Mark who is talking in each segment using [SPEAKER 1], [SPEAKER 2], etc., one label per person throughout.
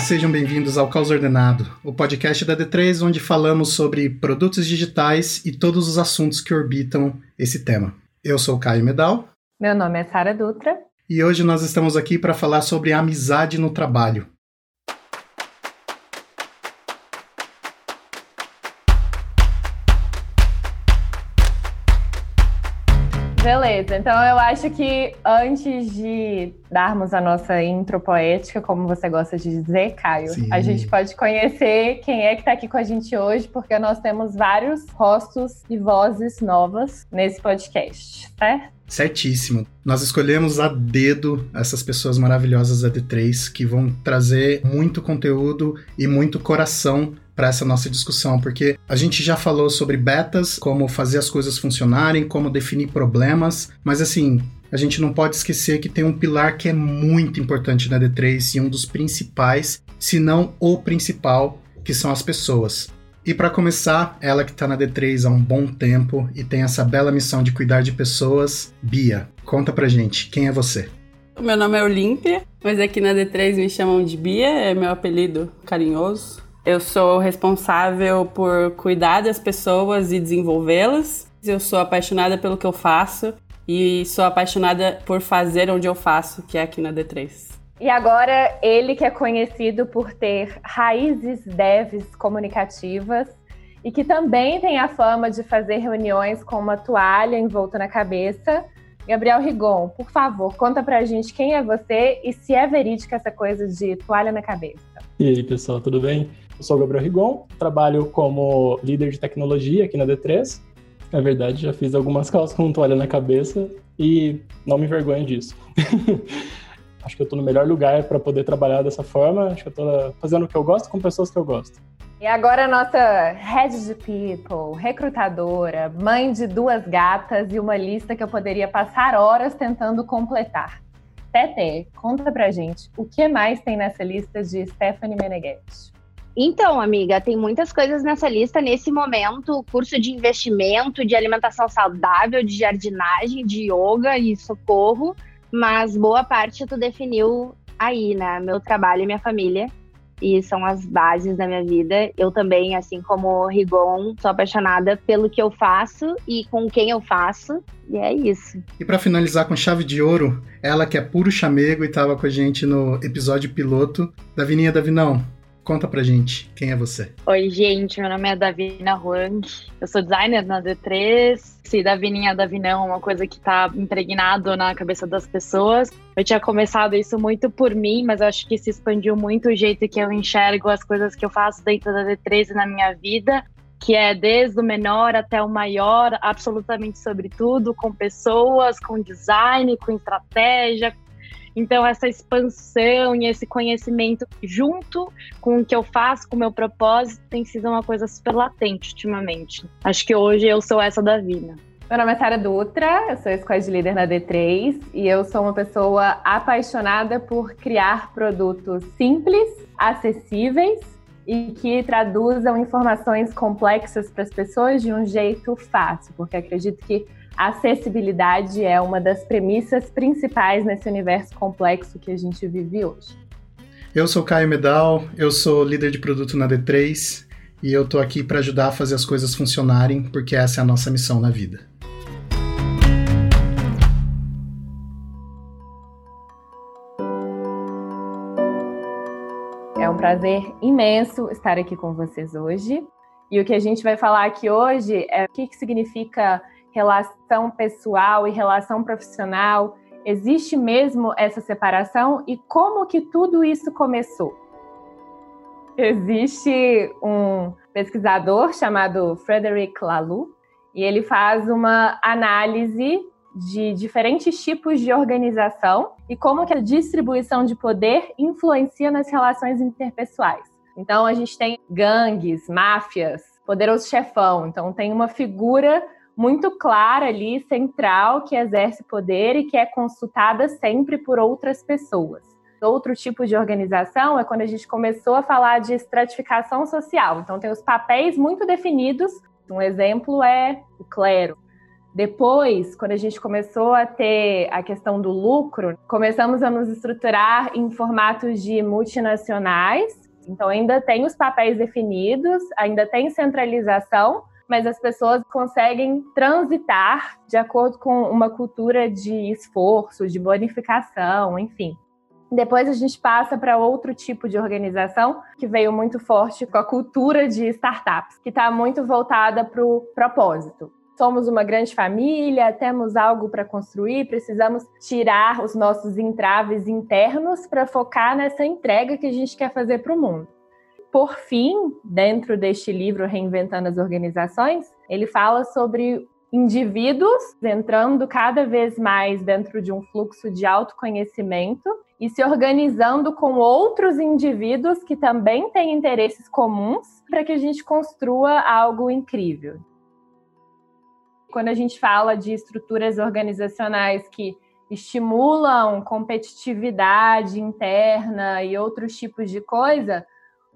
[SPEAKER 1] Olá, sejam bem-vindos ao Caos Ordenado, o podcast da D3 onde falamos sobre produtos digitais e todos os assuntos que orbitam esse tema. Eu sou Caio Medal.
[SPEAKER 2] Meu nome é Sara Dutra.
[SPEAKER 1] E hoje nós estamos aqui para falar sobre amizade no trabalho.
[SPEAKER 2] Beleza, então eu acho que antes de darmos a nossa intro poética, como você gosta de dizer, Caio, Sim. a gente pode conhecer quem é que está aqui com a gente hoje, porque nós temos vários rostos e vozes novas nesse podcast, certo?
[SPEAKER 1] Certíssimo. Nós escolhemos a dedo essas pessoas maravilhosas da D3 que vão trazer muito conteúdo e muito coração para essa nossa discussão, porque a gente já falou sobre betas, como fazer as coisas funcionarem, como definir problemas, mas assim, a gente não pode esquecer que tem um pilar que é muito importante na D3 e um dos principais, se não o principal, que são as pessoas. E para começar, ela que está na D3 há um bom tempo e tem essa bela missão de cuidar de pessoas, Bia, conta pra gente, quem é você?
[SPEAKER 3] Meu nome é Olímpia, mas aqui na D3 me chamam de Bia, é meu apelido carinhoso. Eu sou responsável por cuidar das pessoas e desenvolvê-las. Eu sou apaixonada pelo que eu faço e sou apaixonada por fazer onde eu faço, que é aqui na D3.
[SPEAKER 2] E agora, ele que é conhecido por ter raízes devs comunicativas e que também tem a fama de fazer reuniões com uma toalha envolta na cabeça. Gabriel Rigon, por favor, conta pra gente quem é você e se é verídica essa coisa de toalha na cabeça.
[SPEAKER 4] E aí, pessoal, tudo bem? Eu sou Gabriel Rigon, trabalho como líder de tecnologia aqui na D3. Na verdade, já fiz algumas calças com toalha na cabeça e não me envergonho disso. acho que eu estou no melhor lugar para poder trabalhar dessa forma. Acho que eu estou fazendo o que eu gosto com pessoas que eu gosto.
[SPEAKER 2] E agora a nossa head de people, recrutadora, mãe de duas gatas e uma lista que eu poderia passar horas tentando completar. Tete, conta pra gente, o que mais tem nessa lista de Stephanie Meneghetti?
[SPEAKER 5] Então, amiga, tem muitas coisas nessa lista nesse momento: curso de investimento, de alimentação saudável, de jardinagem, de yoga e socorro. Mas boa parte tu definiu aí, né? Meu trabalho e minha família. E são as bases da minha vida. Eu também, assim como o Rigon, sou apaixonada pelo que eu faço e com quem eu faço. E é isso.
[SPEAKER 1] E para finalizar com chave de ouro, ela que é puro chamego e estava com a gente no episódio piloto. Davininha Davinão, Conta pra gente, quem é você?
[SPEAKER 6] Oi, gente, meu nome é Davina Huang, eu sou designer na D3. Se Davininha Davinão é uma coisa que tá impregnado na cabeça das pessoas. Eu tinha começado isso muito por mim, mas acho que se expandiu muito o jeito que eu enxergo as coisas que eu faço dentro da D3 e na minha vida que é desde o menor até o maior, absolutamente sobre tudo, com pessoas, com design, com estratégia, então, essa expansão e esse conhecimento junto com o que eu faço, com o meu propósito, tem sido uma coisa super latente ultimamente. Acho que hoje eu sou essa da Vina.
[SPEAKER 2] Meu nome é Sara Dutra, eu sou squad líder na D3 e eu sou uma pessoa apaixonada por criar produtos simples, acessíveis e que traduzam informações complexas para as pessoas de um jeito fácil, porque acredito que a acessibilidade é uma das premissas principais nesse universo complexo que a gente vive hoje.
[SPEAKER 1] Eu sou Caio Medal, eu sou líder de produto na D3 e eu tô aqui para ajudar a fazer as coisas funcionarem, porque essa é a nossa missão na vida.
[SPEAKER 2] É um prazer imenso estar aqui com vocês hoje. E o que a gente vai falar aqui hoje é o que, que significa relação pessoal e relação profissional? Existe mesmo essa separação e como que tudo isso começou? Existe um pesquisador chamado Frederic Laloux e ele faz uma análise de diferentes tipos de organização e como que a distribuição de poder influencia nas relações interpessoais. Então a gente tem gangues, máfias, poderoso chefão. Então tem uma figura muito clara ali, central, que exerce poder e que é consultada sempre por outras pessoas. Outro tipo de organização é quando a gente começou a falar de estratificação social. Então, tem os papéis muito definidos. Um exemplo é o clero. Depois, quando a gente começou a ter a questão do lucro, começamos a nos estruturar em formatos de multinacionais. Então, ainda tem os papéis definidos, ainda tem centralização, mas as pessoas conseguem transitar de acordo com uma cultura de esforço, de bonificação, enfim. Depois a gente passa para outro tipo de organização que veio muito forte com a cultura de startups, que está muito voltada para o propósito somos uma grande família, temos algo para construir, precisamos tirar os nossos entraves internos para focar nessa entrega que a gente quer fazer para o mundo. Por fim, dentro deste livro Reinventando as Organizações, ele fala sobre indivíduos entrando cada vez mais dentro de um fluxo de autoconhecimento e se organizando com outros indivíduos que também têm interesses comuns para que a gente construa algo incrível. Quando a gente fala de estruturas organizacionais que estimulam competitividade interna e outros tipos de coisa,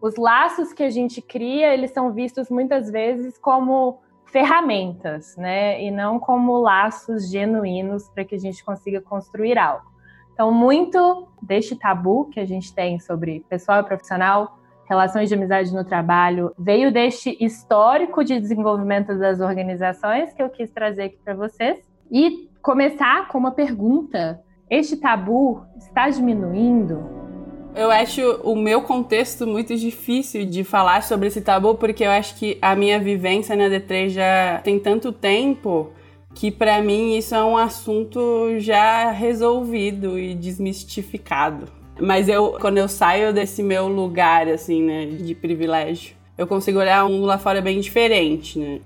[SPEAKER 2] os laços que a gente cria, eles são vistos muitas vezes como ferramentas, né? E não como laços genuínos para que a gente consiga construir algo. Então, muito deste tabu que a gente tem sobre pessoal e profissional relações de amizade no trabalho, veio deste histórico de desenvolvimento das organizações que eu quis trazer aqui para vocês. E começar com uma pergunta: este tabu está diminuindo?
[SPEAKER 3] Eu acho o meu contexto muito difícil de falar sobre esse tabu, porque eu acho que a minha vivência na D3 já tem tanto tempo que para mim isso é um assunto já resolvido e desmistificado. Mas eu, quando eu saio desse meu lugar, assim, né, de privilégio, eu consigo olhar um lá fora bem diferente, né?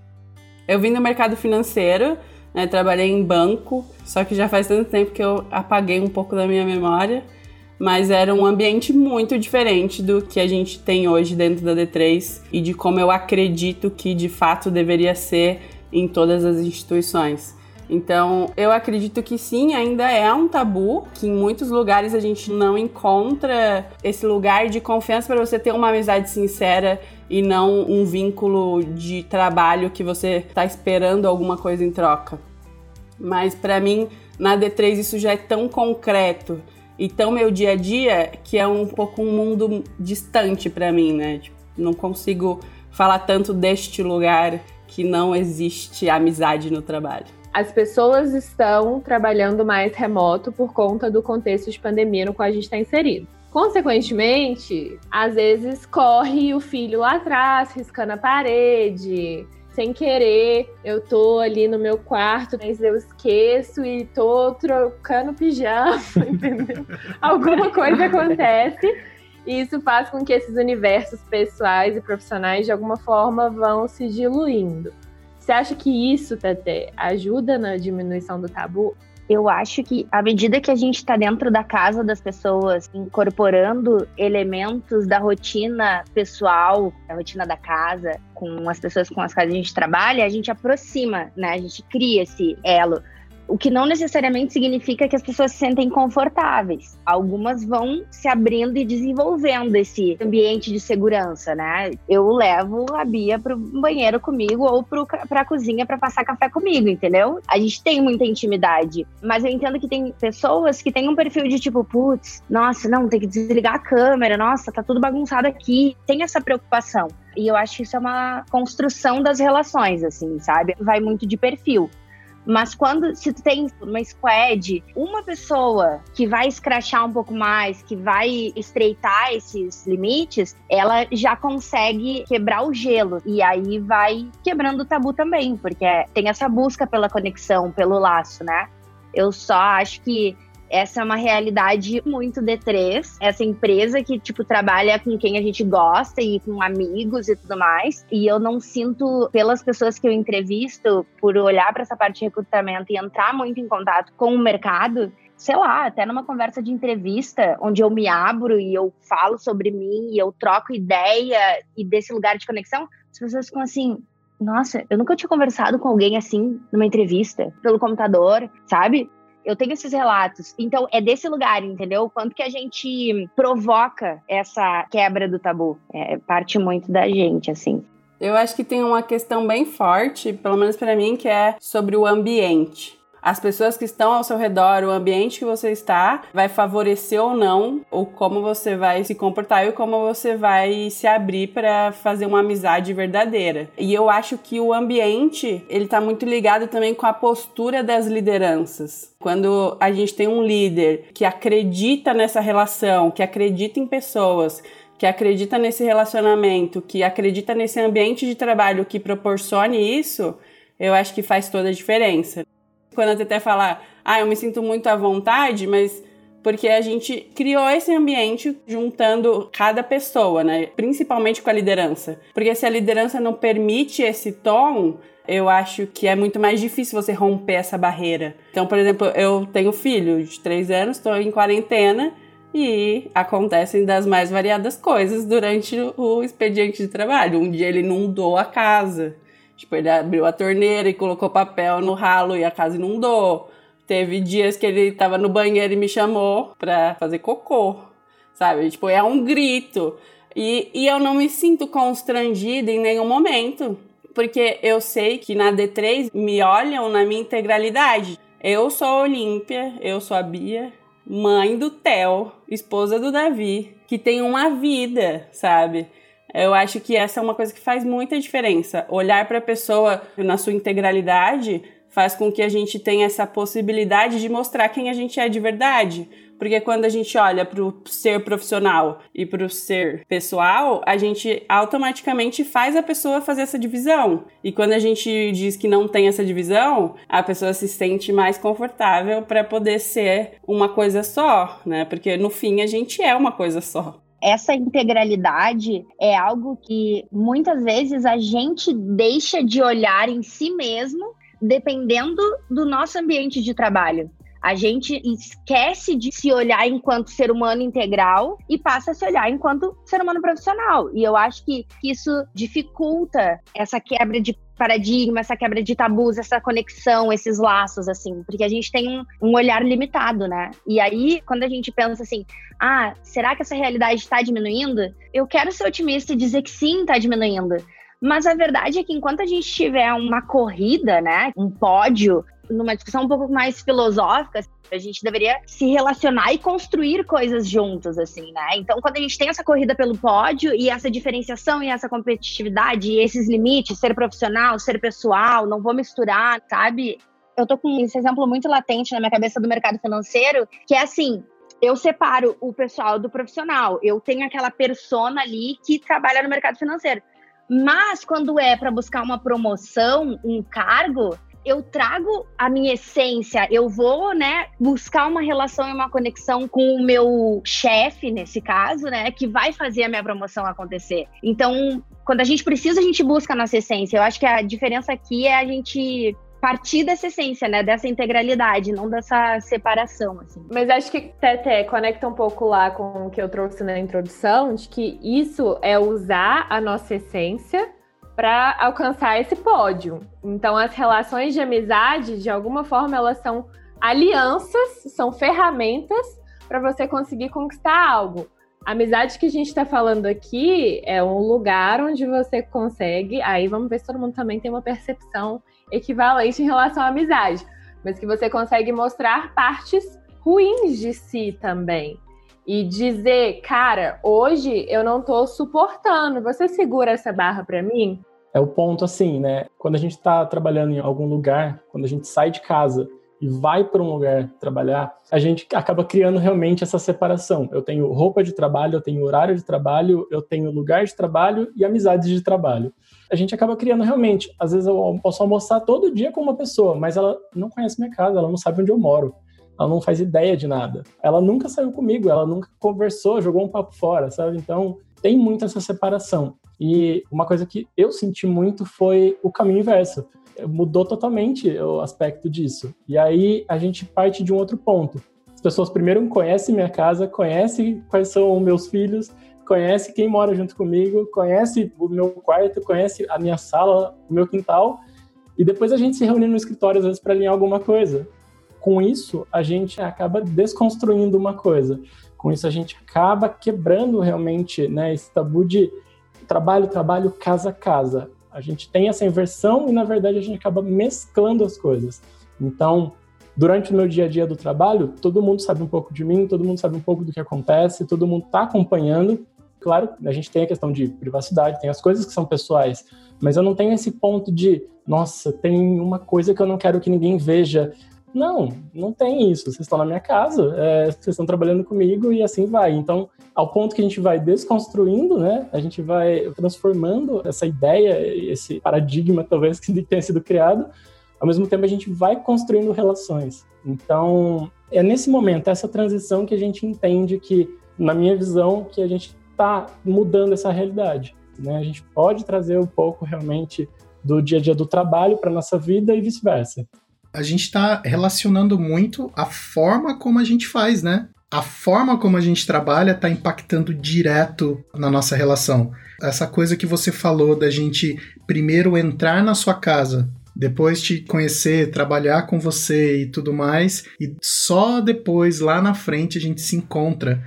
[SPEAKER 3] Eu vim do mercado financeiro, né, trabalhei em banco, só que já faz tanto tempo que eu apaguei um pouco da minha memória, mas era um ambiente muito diferente do que a gente tem hoje dentro da D3 e de como eu acredito que de fato deveria ser em todas as instituições. Então, eu acredito que sim, ainda é um tabu, que em muitos lugares a gente não encontra esse lugar de confiança para você ter uma amizade sincera e não um vínculo de trabalho que você está esperando alguma coisa em troca. Mas para mim, na D3 isso já é tão concreto e tão meu dia a dia que é um pouco um mundo distante para mim, né? Tipo, não consigo falar tanto deste lugar que não existe amizade no trabalho
[SPEAKER 2] as pessoas estão trabalhando mais remoto por conta do contexto de pandemia no qual a gente está inserido. Consequentemente, às vezes corre o filho lá atrás, riscando a parede, sem querer. Eu tô ali no meu quarto, mas eu esqueço e tô trocando pijama, entendeu? Alguma coisa acontece. E isso faz com que esses universos pessoais e profissionais, de alguma forma, vão se diluindo. Você acha que isso, Tete, ajuda na diminuição do tabu?
[SPEAKER 5] Eu acho que à medida que a gente está dentro da casa das pessoas, incorporando elementos da rotina pessoal, da rotina da casa, com as pessoas com as quais a gente trabalha, a gente aproxima, né? A gente cria esse elo. O que não necessariamente significa que as pessoas se sentem confortáveis. Algumas vão se abrindo e desenvolvendo esse ambiente de segurança, né? Eu levo a Bia pro banheiro comigo ou pro, pra cozinha para passar café comigo, entendeu? A gente tem muita intimidade. Mas eu entendo que tem pessoas que têm um perfil de tipo, putz, nossa, não, tem que desligar a câmera, nossa, tá tudo bagunçado aqui. Tem essa preocupação. E eu acho que isso é uma construção das relações, assim, sabe? Vai muito de perfil. Mas quando se tu tem uma squad, uma pessoa que vai escrachar um pouco mais, que vai estreitar esses limites, ela já consegue quebrar o gelo. E aí vai quebrando o tabu também, porque tem essa busca pela conexão, pelo laço, né? Eu só acho que essa é uma realidade muito D3. Essa empresa que, tipo, trabalha com quem a gente gosta e com amigos e tudo mais. E eu não sinto, pelas pessoas que eu entrevisto, por olhar para essa parte de recrutamento e entrar muito em contato com o mercado, sei lá, até numa conversa de entrevista, onde eu me abro e eu falo sobre mim e eu troco ideia e desse lugar de conexão, as pessoas ficam assim. Nossa, eu nunca tinha conversado com alguém assim numa entrevista, pelo computador, sabe? Eu tenho esses relatos. Então, é desse lugar, entendeu? Quanto que a gente provoca essa quebra do tabu. É parte muito da gente, assim.
[SPEAKER 3] Eu acho que tem uma questão bem forte, pelo menos para mim, que é sobre o ambiente as pessoas que estão ao seu redor, o ambiente que você está, vai favorecer ou não ou como você vai se comportar e como você vai se abrir para fazer uma amizade verdadeira. E eu acho que o ambiente, ele tá muito ligado também com a postura das lideranças. Quando a gente tem um líder que acredita nessa relação, que acredita em pessoas, que acredita nesse relacionamento, que acredita nesse ambiente de trabalho que proporcione isso, eu acho que faz toda a diferença quando a Teté fala, ah, eu me sinto muito à vontade, mas porque a gente criou esse ambiente juntando cada pessoa, né? Principalmente com a liderança. Porque se a liderança não permite esse tom, eu acho que é muito mais difícil você romper essa barreira. Então, por exemplo, eu tenho filho de três anos, estou em quarentena e acontecem das mais variadas coisas durante o expediente de trabalho. Um dia ele inundou a casa. Tipo, ele abriu a torneira e colocou papel no ralo e a casa inundou. Teve dias que ele tava no banheiro e me chamou pra fazer cocô, sabe? Tipo, é um grito. E, e eu não me sinto constrangida em nenhum momento, porque eu sei que na D3 me olham na minha integralidade. Eu sou a Olímpia, eu sou a Bia, mãe do Theo, esposa do Davi, que tem uma vida, sabe? Eu acho que essa é uma coisa que faz muita diferença. Olhar para a pessoa na sua integralidade faz com que a gente tenha essa possibilidade de mostrar quem a gente é de verdade. Porque quando a gente olha para o ser profissional e para o ser pessoal, a gente automaticamente faz a pessoa fazer essa divisão. E quando a gente diz que não tem essa divisão, a pessoa se sente mais confortável para poder ser uma coisa só, né? Porque no fim a gente é uma coisa só
[SPEAKER 5] essa integralidade é algo que muitas vezes a gente deixa de olhar em si mesmo, dependendo do nosso ambiente de trabalho. A gente esquece de se olhar enquanto ser humano integral e passa a se olhar enquanto ser humano profissional. E eu acho que isso dificulta essa quebra de paradigma, essa quebra de tabus, essa conexão, esses laços, assim, porque a gente tem um, um olhar limitado, né? E aí, quando a gente pensa assim, ah, será que essa realidade está diminuindo? Eu quero ser otimista e dizer que sim, está diminuindo. Mas a verdade é que enquanto a gente tiver uma corrida, né, um pódio, numa discussão um pouco mais filosófica, a gente deveria se relacionar e construir coisas juntos, assim, né? Então, quando a gente tem essa corrida pelo pódio e essa diferenciação e essa competitividade e esses limites, ser profissional, ser pessoal, não vou misturar, sabe? Eu tô com esse exemplo muito latente na minha cabeça do mercado financeiro, que é assim, eu separo o pessoal do profissional. Eu tenho aquela persona ali que trabalha no mercado financeiro. Mas quando é para buscar uma promoção, um cargo, eu trago a minha essência, eu vou, né, buscar uma relação e uma conexão com o meu chefe, nesse caso, né, que vai fazer a minha promoção acontecer. Então, quando a gente precisa, a gente busca a nossa essência. Eu acho que a diferença aqui é a gente partir dessa essência, né? Dessa integralidade, não dessa separação, assim.
[SPEAKER 2] Mas acho que Tete conecta um pouco lá com o que eu trouxe na introdução, de que isso é usar a nossa essência para alcançar esse pódio. Então, as relações de amizade, de alguma forma, elas são alianças, são ferramentas para você conseguir conquistar algo. A amizade que a gente está falando aqui é um lugar onde você consegue. Aí vamos ver se todo mundo também tem uma percepção equivalente em relação à amizade, mas que você consegue mostrar partes ruins de si também e dizer, cara, hoje eu não tô suportando. Você segura essa barra para mim?
[SPEAKER 4] É o ponto assim, né? Quando a gente está trabalhando em algum lugar, quando a gente sai de casa e vai para um lugar trabalhar, a gente acaba criando realmente essa separação. Eu tenho roupa de trabalho, eu tenho horário de trabalho, eu tenho lugar de trabalho e amizades de trabalho. A gente acaba criando realmente. Às vezes eu posso almoçar todo dia com uma pessoa, mas ela não conhece minha casa, ela não sabe onde eu moro. Ela não faz ideia de nada. Ela nunca saiu comigo, ela nunca conversou, jogou um papo fora, sabe? Então, tem muito essa separação. E uma coisa que eu senti muito foi o caminho inverso. Mudou totalmente o aspecto disso. E aí a gente parte de um outro ponto. As pessoas primeiro conhecem minha casa, conhecem quais são meus filhos, conhecem quem mora junto comigo, conhece o meu quarto, conhece a minha sala, o meu quintal, e depois a gente se reúne no escritório às vezes para alinhar alguma coisa. Com isso, a gente acaba desconstruindo uma coisa. Com isso, a gente acaba quebrando realmente né, esse tabu de trabalho, trabalho, casa, casa. A gente tem essa inversão e, na verdade, a gente acaba mesclando as coisas. Então, durante o meu dia a dia do trabalho, todo mundo sabe um pouco de mim, todo mundo sabe um pouco do que acontece, todo mundo está acompanhando. Claro, a gente tem a questão de privacidade, tem as coisas que são pessoais, mas eu não tenho esse ponto de, nossa, tem uma coisa que eu não quero que ninguém veja. Não, não tem isso. Vocês estão na minha casa, é, vocês estão trabalhando comigo e assim vai. Então, ao ponto que a gente vai desconstruindo, né? A gente vai transformando essa ideia, esse paradigma talvez que tenha sido criado. Ao mesmo tempo, a gente vai construindo relações. Então, é nesse momento, essa transição que a gente entende que, na minha visão, que a gente está mudando essa realidade. Né? A gente pode trazer um pouco realmente do dia a dia do trabalho para nossa vida e vice-versa
[SPEAKER 1] a gente está relacionando muito a forma como a gente faz, né? A forma como a gente trabalha está impactando direto na nossa relação. Essa coisa que você falou da gente primeiro entrar na sua casa, depois te conhecer, trabalhar com você e tudo mais, e só depois, lá na frente, a gente se encontra.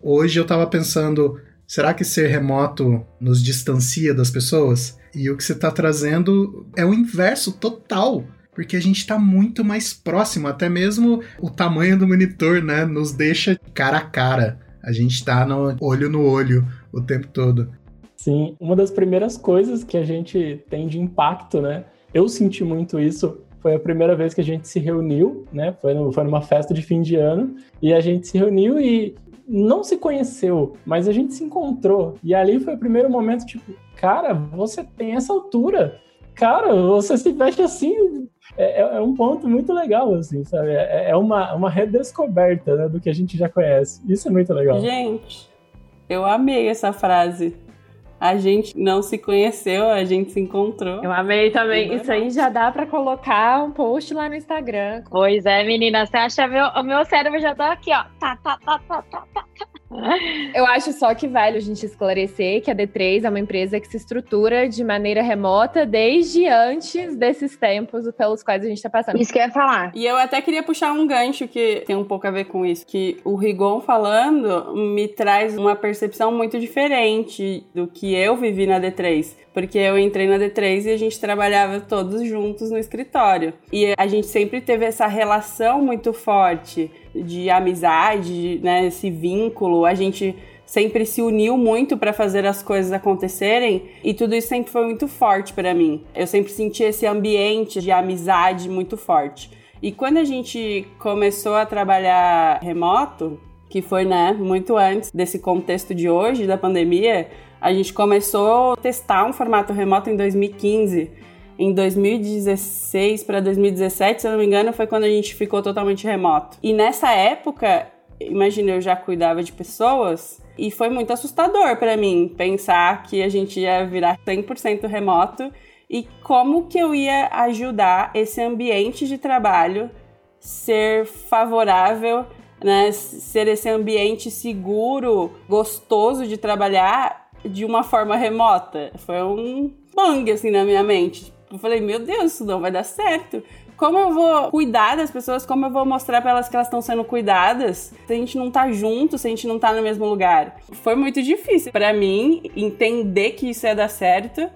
[SPEAKER 1] Hoje eu estava pensando, será que ser remoto nos distancia das pessoas? E o que você está trazendo é o inverso total porque a gente está muito mais próximo, até mesmo o tamanho do monitor, né, nos deixa cara a cara. A gente está no olho no olho o tempo todo.
[SPEAKER 4] Sim, uma das primeiras coisas que a gente tem de impacto, né? Eu senti muito isso. Foi a primeira vez que a gente se reuniu, né? Foi, no, foi numa festa de fim de ano e a gente se reuniu e não se conheceu, mas a gente se encontrou. E ali foi o primeiro momento, tipo, cara, você tem essa altura. Cara, você se veste assim, é, é, é, um ponto muito legal, assim, sabe? É, é uma, uma redescoberta né, do que a gente já conhece. Isso é muito legal.
[SPEAKER 3] Gente, eu amei essa frase. A gente não se conheceu, a gente se encontrou.
[SPEAKER 2] Eu amei também. Isso aí já dá para colocar um post lá no Instagram.
[SPEAKER 6] Pois é, menina. Você acha meu, o meu cérebro já tá aqui, ó. Tá, tá, tá, tá, tá, tá.
[SPEAKER 2] Eu acho só que vale a gente esclarecer que a D3 é uma empresa que se estrutura de maneira remota desde antes desses tempos pelos quais a gente está passando.
[SPEAKER 5] Isso que eu ia falar.
[SPEAKER 3] E eu até queria puxar um gancho que tem um pouco a ver com isso, que o Rigon falando me traz uma percepção muito diferente do que eu vivi na D3 porque eu entrei na D3 e a gente trabalhava todos juntos no escritório. E a gente sempre teve essa relação muito forte de amizade, né, esse vínculo. A gente sempre se uniu muito para fazer as coisas acontecerem e tudo isso sempre foi muito forte para mim. Eu sempre senti esse ambiente de amizade muito forte. E quando a gente começou a trabalhar remoto, que foi, né, muito antes desse contexto de hoje da pandemia, a gente começou a testar um formato remoto em 2015. Em 2016 para 2017, se eu não me engano, foi quando a gente ficou totalmente remoto. E nessa época, imagina, eu já cuidava de pessoas e foi muito assustador para mim pensar que a gente ia virar 100% remoto e como que eu ia ajudar esse ambiente de trabalho ser favorável, né, ser esse ambiente seguro, gostoso de trabalhar de uma forma remota. Foi um bang assim na minha mente. Eu falei, meu Deus, isso não vai dar certo. Como eu vou cuidar das pessoas? Como eu vou mostrar para elas que elas estão sendo cuidadas? Se a gente não tá junto, se a gente não tá no mesmo lugar. Foi muito difícil para mim entender que isso ia dar certo.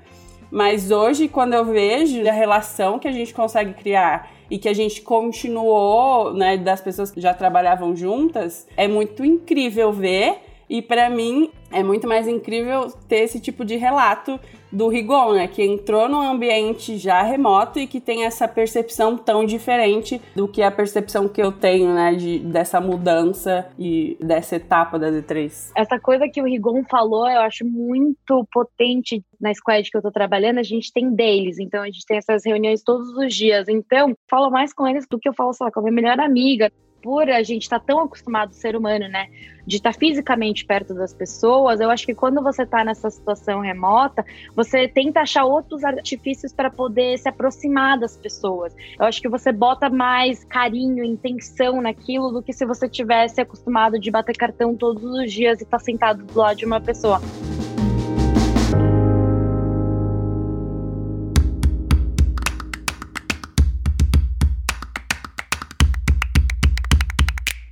[SPEAKER 3] Mas hoje, quando eu vejo a relação que a gente consegue criar e que a gente continuou, né, das pessoas que já trabalhavam juntas, é muito incrível ver e para mim é muito mais incrível ter esse tipo de relato do Rigon, né? Que entrou num ambiente já remoto e que tem essa percepção tão diferente do que a percepção que eu tenho, né? De, dessa mudança e dessa etapa da D3.
[SPEAKER 6] Essa coisa que o Rigon falou, eu acho muito potente na squad que eu tô trabalhando. A gente tem deles, então a gente tem essas reuniões todos os dias. Então, falo mais com eles do que eu falo, sei lá, com a minha melhor amiga por a gente estar tá tão acostumado, ser humano, né, de estar tá fisicamente perto das pessoas, eu acho que quando você está nessa situação remota, você tenta achar outros artifícios para poder se aproximar das pessoas. Eu acho que você bota mais carinho, intenção naquilo do que se você tivesse acostumado de bater cartão todos os dias e estar tá sentado do lado de uma pessoa.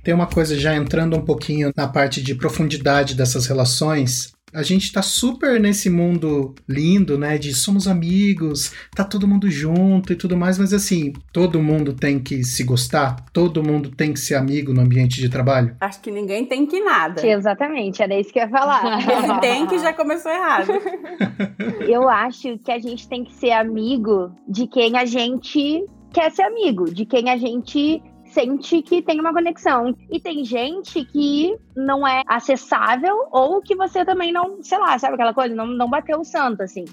[SPEAKER 1] Tem uma coisa já entrando um pouquinho na parte de profundidade dessas relações. A gente tá super nesse mundo lindo, né? De somos amigos, tá todo mundo junto e tudo mais, mas assim, todo mundo tem que se gostar, todo mundo tem que ser amigo no ambiente de trabalho.
[SPEAKER 3] Acho que ninguém tem que nada.
[SPEAKER 5] Exatamente, era isso que eu ia falar.
[SPEAKER 3] Esse tem que já começou errado.
[SPEAKER 5] eu acho que a gente tem que ser amigo de quem a gente quer ser amigo, de quem a gente sente que tem uma conexão. E tem gente que não é acessável ou que você também não, sei lá, sabe aquela coisa? Não, não bateu o santo, assim.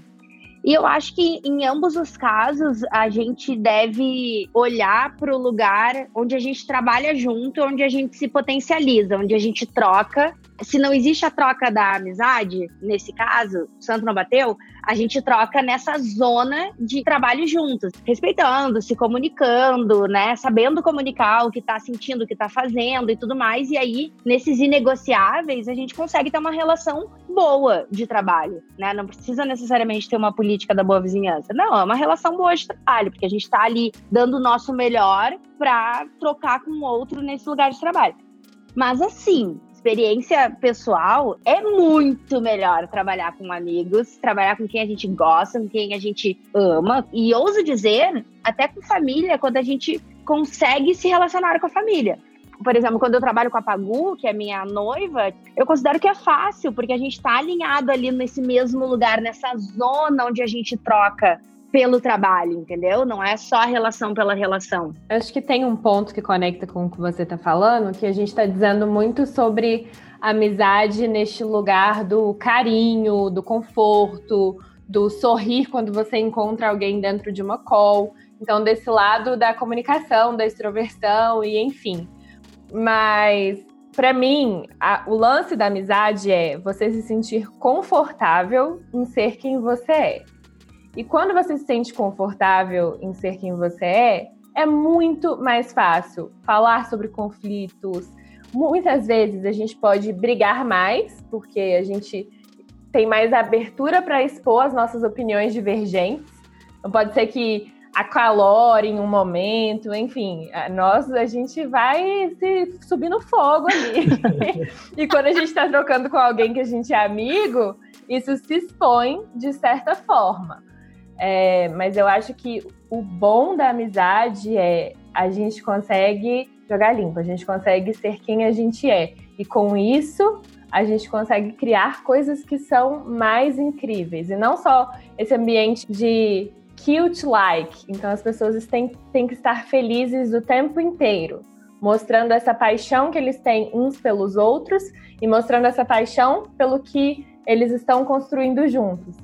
[SPEAKER 5] E eu acho que em ambos os casos a gente deve olhar para o lugar onde a gente trabalha junto, onde a gente se potencializa, onde a gente troca. Se não existe a troca da amizade, nesse caso, o santo não bateu, a gente troca nessa zona de trabalho juntos, respeitando, se comunicando, né? Sabendo comunicar o que tá sentindo, o que tá fazendo e tudo mais. E aí, nesses inegociáveis, a gente consegue ter uma relação boa de trabalho, né? Não precisa necessariamente ter uma política da boa vizinhança. Não, é uma relação boa de trabalho, porque a gente tá ali dando o nosso melhor para trocar com o outro nesse lugar de trabalho. Mas assim, experiência pessoal, é muito melhor trabalhar com amigos, trabalhar com quem a gente gosta, com quem a gente ama. E ouso dizer, até com família, quando a gente consegue se relacionar com a família. Por exemplo, quando eu trabalho com a Pagu, que é minha noiva, eu considero que é fácil, porque a gente está alinhado ali nesse mesmo lugar, nessa zona onde a gente troca pelo trabalho, entendeu? Não é só a relação pela relação.
[SPEAKER 2] Acho que tem um ponto que conecta com o que você está falando, que a gente está dizendo muito sobre amizade neste lugar do carinho, do conforto, do sorrir quando você encontra alguém dentro de uma call. Então, desse lado da comunicação, da extroversão e enfim. Mas para mim, a, o lance da amizade é você se sentir confortável em ser quem você é. E quando você se sente confortável em ser quem você é, é muito mais fácil falar sobre conflitos. Muitas vezes a gente pode brigar mais, porque a gente tem mais abertura para expor as nossas opiniões divergentes. Então pode ser que acalore em um momento, enfim, nós a gente vai se subir no fogo ali. e quando a gente está trocando com alguém que a gente é amigo, isso se expõe de certa forma. É, mas eu acho que o bom da amizade é a gente consegue jogar limpo, a gente consegue ser quem a gente é. E com isso, a gente consegue criar coisas que são mais incríveis. E não só esse ambiente de cute-like. Então, as pessoas têm, têm que estar felizes o tempo inteiro, mostrando essa paixão que eles têm uns pelos outros e mostrando essa paixão pelo que eles estão construindo juntos.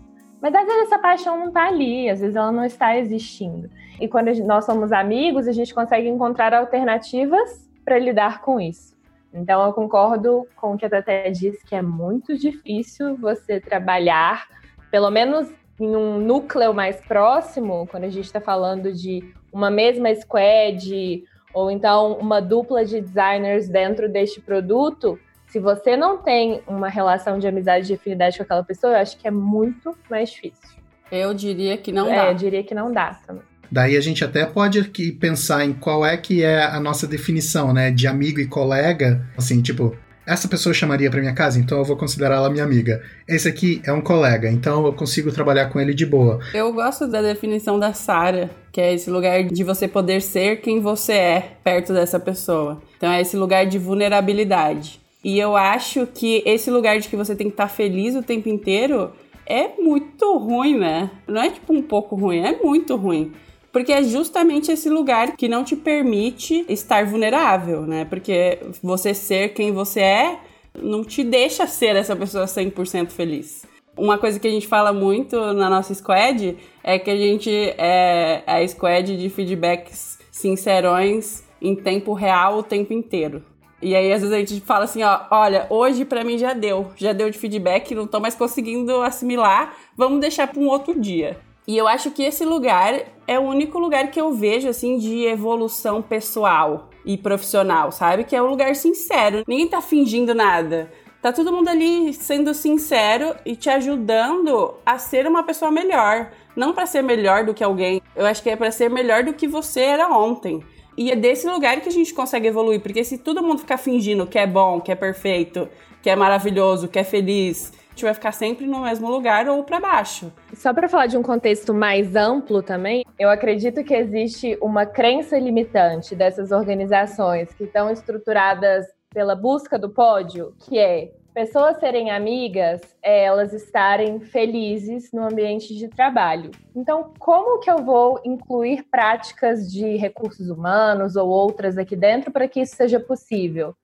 [SPEAKER 2] Mas às vezes essa paixão não está ali, às vezes ela não está existindo. E quando nós somos amigos, a gente consegue encontrar alternativas para lidar com isso. Então eu concordo com o que a Tete disse, que é muito difícil você trabalhar, pelo menos em um núcleo mais próximo, quando a gente está falando de uma mesma squad, ou então uma dupla de designers dentro deste produto, se você não tem uma relação de amizade de afinidade com aquela pessoa, eu acho que é muito mais difícil.
[SPEAKER 3] Eu diria que não
[SPEAKER 2] é,
[SPEAKER 3] dá.
[SPEAKER 2] Eu diria que não dá também.
[SPEAKER 1] Daí a gente até pode aqui pensar em qual é que é a nossa definição, né, de amigo e colega, assim, tipo, essa pessoa chamaria para minha casa, então eu vou considerá-la minha amiga. Esse aqui é um colega, então eu consigo trabalhar com ele de boa.
[SPEAKER 3] Eu gosto da definição da Sara, que é esse lugar de você poder ser quem você é perto dessa pessoa. Então é esse lugar de vulnerabilidade. E eu acho que esse lugar de que você tem que estar tá feliz o tempo inteiro é muito ruim, né? Não é tipo um pouco ruim, é muito ruim. Porque é justamente esse lugar que não te permite estar vulnerável, né? Porque você ser quem você é não te deixa ser essa pessoa 100% feliz. Uma coisa que a gente fala muito na nossa squad é que a gente é a squad de feedbacks sincerões em tempo real o tempo inteiro. E aí, às vezes, a gente fala assim, ó, olha, hoje para mim já deu, já deu de feedback, não tô mais conseguindo assimilar, vamos deixar para um outro dia. E eu acho que esse lugar é o único lugar que eu vejo, assim, de evolução pessoal e profissional, sabe? Que é um lugar sincero. Ninguém tá fingindo nada. Tá todo mundo ali sendo sincero e te ajudando a ser uma pessoa melhor. Não para ser melhor do que alguém. Eu acho que é para ser melhor do que você era ontem. E é desse lugar que a gente consegue evoluir, porque se todo mundo ficar fingindo que é bom, que é perfeito, que é maravilhoso, que é feliz, a gente vai ficar sempre no mesmo lugar ou para baixo.
[SPEAKER 2] Só para falar de um contexto mais amplo também, eu acredito que existe uma crença limitante dessas organizações que estão estruturadas pela busca do pódio, que é pessoas serem amigas é elas estarem felizes no ambiente de trabalho. Então, como que eu vou incluir práticas de recursos humanos ou outras aqui dentro para que isso seja possível?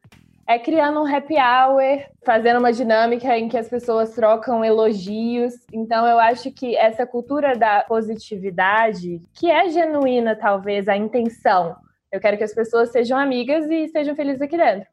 [SPEAKER 2] É criando um happy hour, fazendo uma dinâmica em que as pessoas trocam elogios. Então, eu acho que essa cultura da positividade, que é genuína, talvez, a intenção. Eu quero que as pessoas sejam amigas e estejam felizes aqui dentro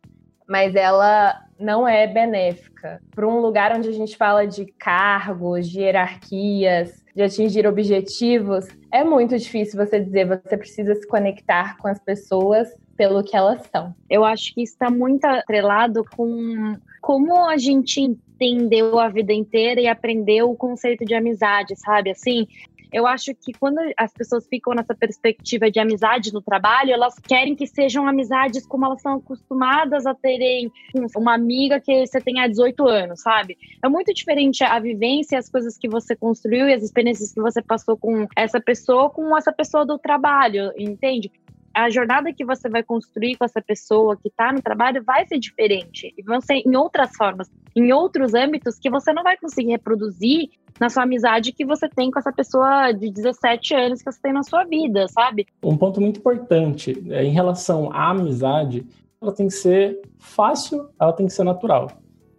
[SPEAKER 2] mas ela não é benéfica. Para um lugar onde a gente fala de cargos, de hierarquias, de atingir objetivos, é muito difícil você dizer você precisa se conectar com as pessoas pelo que elas são.
[SPEAKER 6] Eu acho que está muito atrelado com como a gente entendeu a vida inteira e aprendeu o conceito de amizade, sabe? Assim, eu acho que quando as pessoas ficam nessa perspectiva de amizade no trabalho, elas querem que sejam amizades como elas são acostumadas a terem uma amiga que você tem há 18 anos, sabe? É muito diferente a vivência, as coisas que você construiu e as experiências que você passou com essa pessoa, com essa pessoa do trabalho, entende? a jornada que você vai construir com essa pessoa que está no trabalho vai ser diferente. E vão ser em outras formas, em outros âmbitos que você não vai conseguir reproduzir na sua amizade que você tem com essa pessoa de 17 anos que você tem na sua vida, sabe?
[SPEAKER 4] Um ponto muito importante é, em relação à amizade, ela tem que ser fácil, ela tem que ser natural.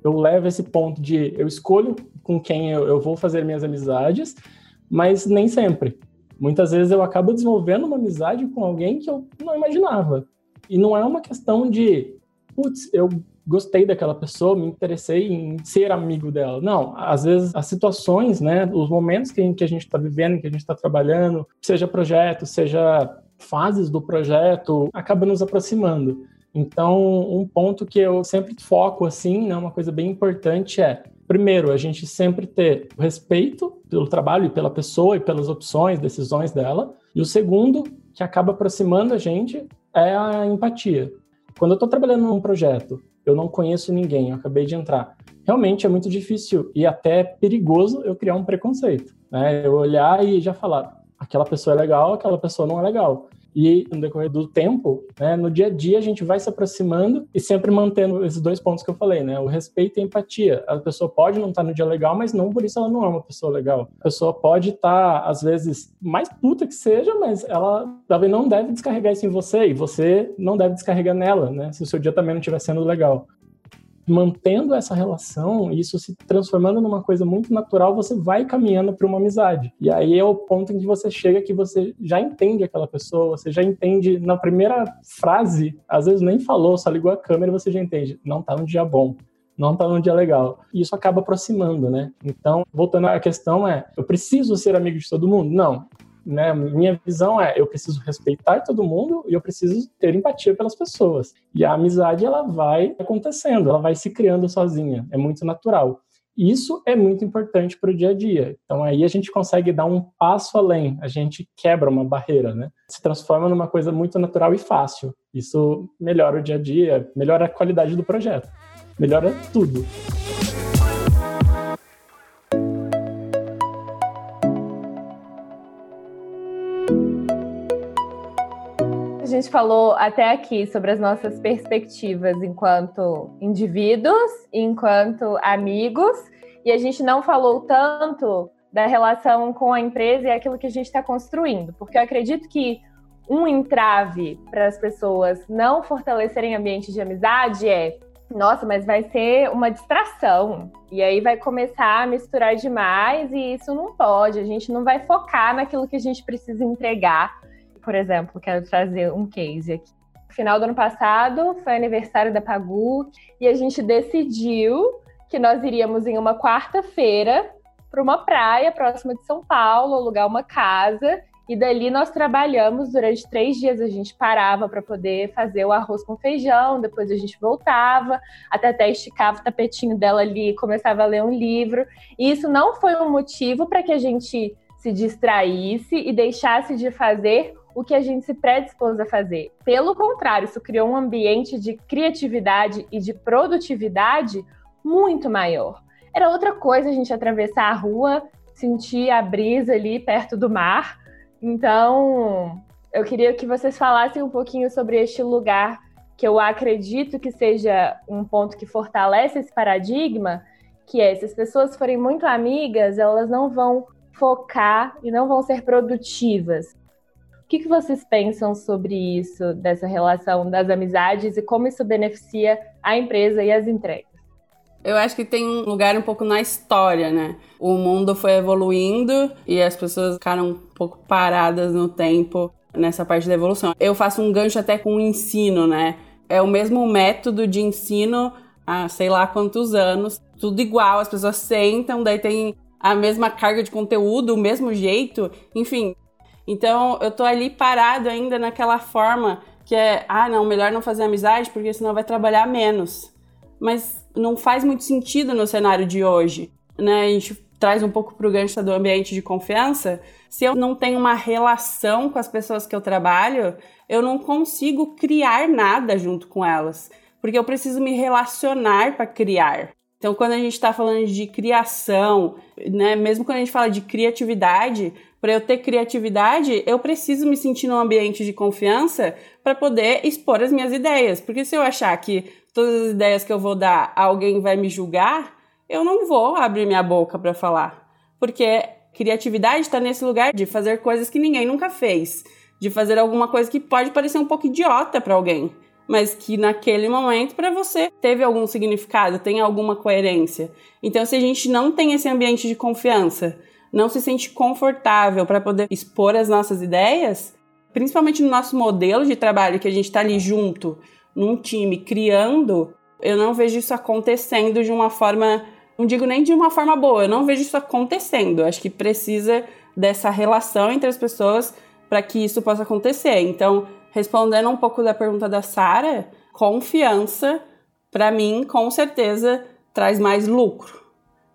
[SPEAKER 4] Eu levo esse ponto de eu escolho com quem eu, eu vou fazer minhas amizades, mas nem sempre. Muitas vezes eu acabo desenvolvendo uma amizade com alguém que eu não imaginava. E não é uma questão de, putz, eu gostei daquela pessoa, me interessei em ser amigo dela. Não, às vezes as situações, né, os momentos que, a gente está vivendo, que a gente está trabalhando, seja projeto, seja fases do projeto, acaba nos aproximando. Então, um ponto que eu sempre foco assim, né, uma coisa bem importante é, primeiro, a gente sempre ter respeito pelo trabalho e pela pessoa e pelas opções, decisões dela. E o segundo, que acaba aproximando a gente, é a empatia. Quando eu estou trabalhando num projeto eu não conheço ninguém, eu acabei de entrar. Realmente é muito difícil e até perigoso eu criar um preconceito. Né? Eu olhar e já falar, aquela pessoa é legal, aquela pessoa não é legal. E no decorrer do tempo, né, no dia a dia, a gente vai se aproximando e sempre mantendo esses dois pontos que eu falei, né? O respeito e a empatia. A pessoa pode não estar no dia legal, mas não por isso ela não é uma pessoa legal. A pessoa pode estar, às vezes, mais puta que seja, mas ela talvez não deve descarregar isso em você e você não deve descarregar nela, né? Se o seu dia também não estiver sendo legal mantendo essa relação, isso se transformando numa coisa muito natural, você vai caminhando para uma amizade. E aí é o ponto em que você chega que você já entende aquela pessoa, você já entende na primeira frase, às vezes nem falou, só ligou a câmera e você já entende, não tá num dia bom. Não tá num dia legal. E isso acaba aproximando, né? Então, voltando à questão, é: eu preciso ser amigo de todo mundo? Não né, minha visão é eu preciso respeitar todo mundo e eu preciso ter empatia pelas pessoas. E a amizade ela vai acontecendo, ela vai se criando sozinha, é muito natural. Isso é muito importante para o dia a dia. Então aí a gente consegue dar um passo além, a gente quebra uma barreira, né? Se transforma numa coisa muito natural e fácil. Isso melhora o dia a dia, melhora a qualidade do projeto, melhora tudo.
[SPEAKER 2] Gente falou até aqui sobre as nossas perspectivas enquanto indivíduos, enquanto amigos, e a gente não falou tanto da relação com a empresa e aquilo que a gente está construindo, porque eu acredito que um entrave para as pessoas não fortalecerem ambiente de amizade é nossa, mas vai ser uma distração. E aí vai começar a misturar demais e isso não pode. A gente não vai focar naquilo que a gente precisa entregar por exemplo, quero trazer um case aqui. No final do ano passado foi aniversário da Pagu e a gente decidiu que nós iríamos em uma quarta-feira para uma praia próxima de São Paulo, alugar uma casa e dali nós trabalhamos durante três dias. A gente parava para poder fazer o arroz com feijão, depois a gente voltava, até até esticava o tapetinho dela ali, começava a ler um livro. E isso não foi um motivo para que a gente se distraísse e deixasse de fazer o que a gente se predispôs a fazer. Pelo contrário, isso criou um ambiente de criatividade e de produtividade muito maior. era outra coisa a gente atravessar a rua, sentir a brisa ali perto do mar. Então, eu queria que vocês falassem um pouquinho sobre este lugar que eu acredito que seja um ponto que fortalece esse paradigma, que é se as pessoas forem muito amigas, elas não vão focar e não vão ser produtivas. O que, que vocês pensam sobre isso, dessa relação das amizades e como isso beneficia a empresa e as entregas?
[SPEAKER 3] Eu acho que tem um lugar um pouco na história, né? O mundo foi evoluindo e as pessoas ficaram um pouco paradas no tempo nessa parte da evolução. Eu faço um gancho até com o ensino, né? É o mesmo método de ensino há sei lá quantos anos, tudo igual, as pessoas sentam, daí tem a mesma carga de conteúdo, o mesmo jeito, enfim. Então eu tô ali parado ainda naquela forma que é, ah, não, melhor não fazer amizade porque senão vai trabalhar menos. Mas não faz muito sentido no cenário de hoje, né? A gente traz um pouco para o gancho do ambiente de confiança. Se eu não tenho uma relação com as pessoas que eu trabalho, eu não consigo criar nada junto com elas, porque eu preciso me relacionar para criar. Então, quando a gente está falando de criação, né, mesmo quando a gente fala de criatividade, para eu ter criatividade, eu preciso me sentir num ambiente de confiança para poder expor as minhas ideias. Porque se eu achar que todas as ideias que eu vou dar alguém vai me julgar, eu não vou abrir minha boca para falar. Porque criatividade está nesse lugar de fazer coisas que ninguém nunca fez, de fazer alguma coisa que pode parecer um pouco idiota para alguém mas que naquele momento para você teve algum significado, tem alguma coerência. Então, se a gente não tem esse ambiente de confiança, não se sente confortável para poder expor as nossas ideias, principalmente no nosso modelo de trabalho que a gente está ali junto, num time, criando, eu não vejo isso acontecendo de uma forma, não digo nem de uma forma boa, eu não vejo isso acontecendo. Acho que precisa dessa relação entre as pessoas para que isso possa acontecer. Então, respondendo um pouco da pergunta da Sara, confiança, para mim, com certeza, traz mais lucro,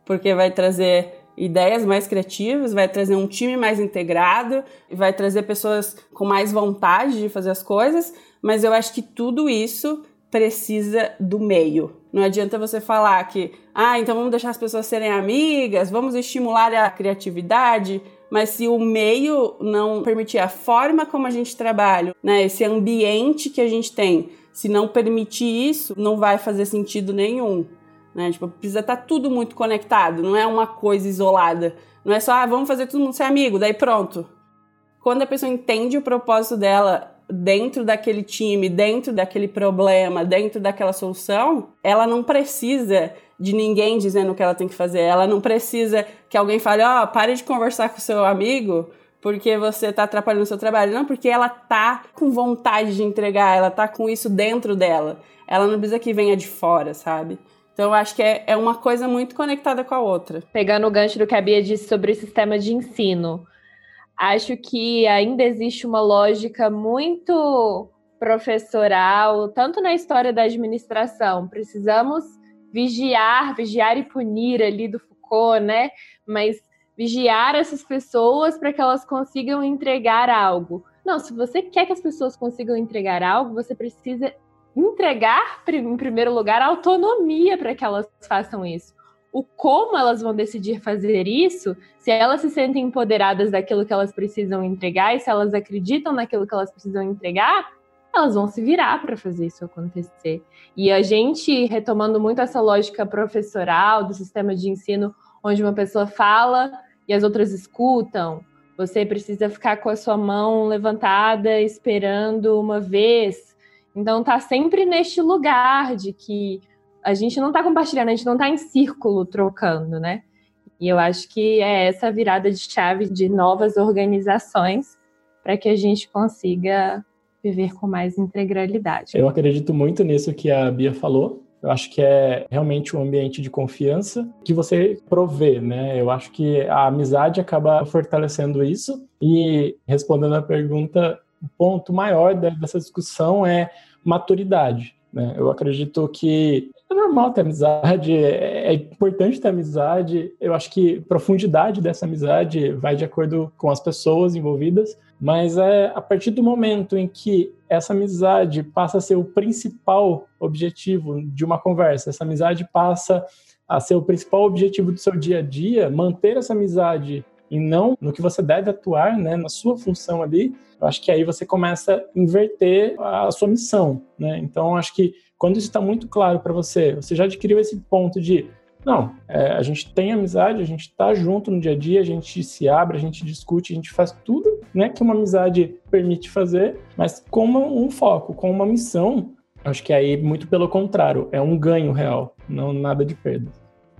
[SPEAKER 3] porque vai trazer ideias mais criativas, vai trazer um time mais integrado, vai trazer pessoas com mais vontade de fazer as coisas, mas eu acho que tudo isso precisa do meio. Não adianta você falar que, ah, então vamos deixar as pessoas serem amigas, vamos estimular a criatividade, mas se o meio não permitir a forma como a gente trabalha, né, esse ambiente que a gente tem, se não permitir isso, não vai fazer sentido nenhum. Né? Tipo, precisa estar tá tudo muito conectado, não é uma coisa isolada. Não é só, ah, vamos fazer todo mundo ser amigo, daí pronto. Quando a pessoa entende o propósito dela dentro daquele time, dentro daquele problema, dentro daquela solução, ela não precisa de ninguém dizendo o que ela tem que fazer. Ela não precisa que alguém fale, ó, oh, pare de conversar com seu amigo porque você está atrapalhando o seu trabalho. Não, porque ela tá com vontade de entregar, ela tá com isso dentro dela. Ela não precisa que venha de fora, sabe? Então, eu acho que é, é uma coisa muito conectada com a outra.
[SPEAKER 2] Pegando o gancho do que a Bia disse sobre o sistema de ensino, acho que ainda existe uma lógica muito professoral, tanto na história da administração. Precisamos vigiar, vigiar e punir ali do Foucault, né? Mas vigiar essas pessoas para que elas consigam entregar algo. Não, se você quer que as pessoas consigam entregar algo, você precisa entregar, em primeiro lugar, autonomia para que elas façam isso. O como elas vão decidir fazer isso, se elas se sentem empoderadas daquilo que elas precisam entregar e se elas acreditam naquilo que elas precisam entregar, elas vão se virar para fazer isso acontecer. E a gente, retomando muito essa lógica professoral do sistema de ensino, onde uma pessoa fala e as outras escutam, você precisa ficar com a sua mão levantada esperando uma vez. Então tá sempre neste lugar de que a gente não está compartilhando, a gente não está em círculo trocando, né? E eu acho que é essa virada de chave de novas organizações para que a gente consiga viver com mais integralidade.
[SPEAKER 4] Eu acredito muito nisso que a Bia falou. Eu acho que é realmente um ambiente de confiança que você provê, né? Eu acho que a amizade acaba fortalecendo isso. E respondendo a pergunta, ponto maior dessa discussão é maturidade. Né? Eu acredito que É normal ter amizade, é, é importante ter amizade. Eu acho que a profundidade dessa amizade vai de acordo com as pessoas envolvidas, mas é a partir do momento em que essa amizade passa a ser o principal objetivo de uma conversa, essa amizade passa a ser o principal objetivo do seu dia a dia, manter essa amizade e não no que você deve atuar, né, na sua função ali, eu acho que aí você começa a inverter a sua missão, né? Então, acho que quando isso está muito claro para você, você já adquiriu esse ponto de não, é, a gente tem amizade, a gente está junto no dia a dia, a gente se abre, a gente discute, a gente faz tudo né, que uma amizade permite fazer, mas com um foco, com uma missão, acho que aí, muito pelo contrário, é um ganho real, não nada de perda.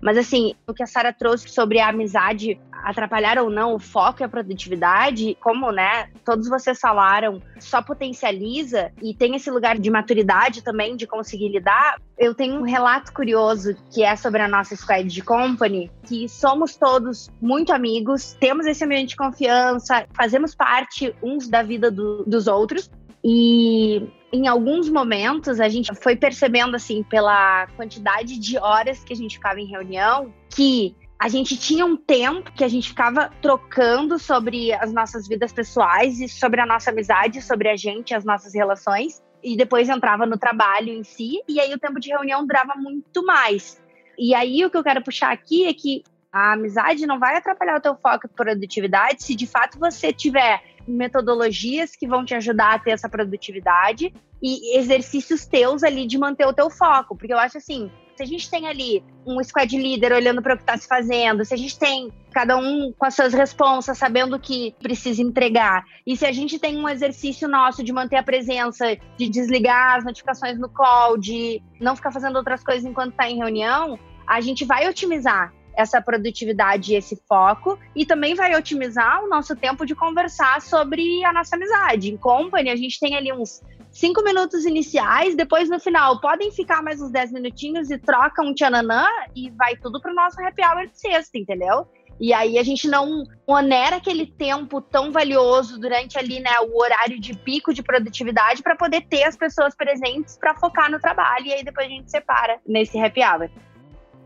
[SPEAKER 5] Mas assim, o que a Sara trouxe sobre a amizade atrapalhar ou não o foco e a produtividade, como, né, todos vocês falaram, só potencializa e tem esse lugar de maturidade também de conseguir lidar. Eu tenho um relato curioso que é sobre a nossa squad de company, que somos todos muito amigos, temos esse ambiente de confiança, fazemos parte uns da vida do, dos outros. E em alguns momentos a gente foi percebendo assim pela quantidade de horas que a gente ficava em reunião que a gente tinha um tempo que a gente ficava trocando sobre as nossas vidas pessoais e sobre a nossa amizade, sobre a gente, as nossas relações, e depois entrava no trabalho em si, e aí o tempo de reunião durava muito mais. E aí o que eu quero puxar aqui é que a amizade não vai atrapalhar o teu foco e produtividade se de fato você tiver metodologias que vão te ajudar a ter essa produtividade e exercícios teus ali de manter o teu foco, porque eu acho assim, se a gente tem ali um squad líder olhando para o que está se fazendo, se a gente tem cada um com as suas responsas, sabendo o que precisa entregar, e se a gente tem um exercício nosso de manter a presença, de desligar as notificações no call, de não ficar fazendo outras coisas enquanto está em reunião, a gente vai otimizar essa produtividade e esse foco, e também vai otimizar o nosso tempo de conversar sobre a nossa amizade. Em company, a gente tem ali uns cinco minutos iniciais, depois no final podem ficar mais uns dez minutinhos e troca um tchananã e vai tudo pro nosso happy hour de sexta, entendeu? E aí a gente não onera aquele tempo tão valioso durante ali, né, o horário de pico de produtividade para poder ter as pessoas presentes para focar no trabalho e aí depois a gente separa nesse happy hour.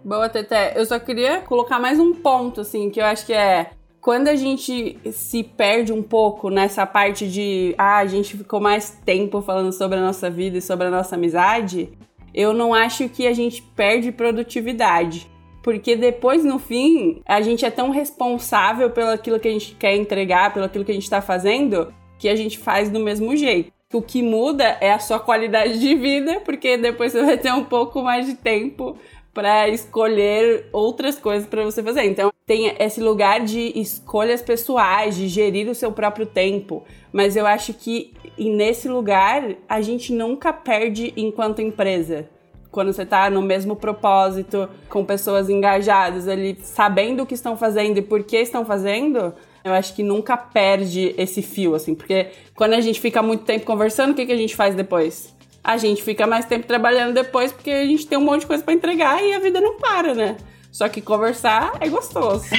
[SPEAKER 3] Boa, Teté. Eu só queria colocar mais um ponto, assim, que eu acho que é quando a gente se perde um pouco nessa parte de ah, a gente ficou mais tempo falando sobre a nossa vida e sobre a nossa amizade, eu não acho que a gente perde produtividade. Porque depois, no fim, a gente é tão responsável pelo aquilo que a gente quer entregar, pelo aquilo que a gente está fazendo, que a gente faz do mesmo jeito. O que muda é a sua qualidade de vida, porque depois você vai ter um pouco mais de tempo para escolher outras coisas para você fazer. Então, tem esse lugar de escolhas pessoais, de gerir o seu próprio tempo. Mas eu acho que nesse lugar a gente nunca perde enquanto empresa. Quando você está no mesmo propósito, com pessoas engajadas ali, sabendo o que estão fazendo e por que estão fazendo, eu acho que nunca perde esse fio, assim. Porque quando a gente fica muito tempo conversando, o que, que a gente faz depois? A gente fica mais tempo trabalhando depois porque a gente tem um monte de coisa para entregar e a vida não para, né? Só que conversar é gostoso.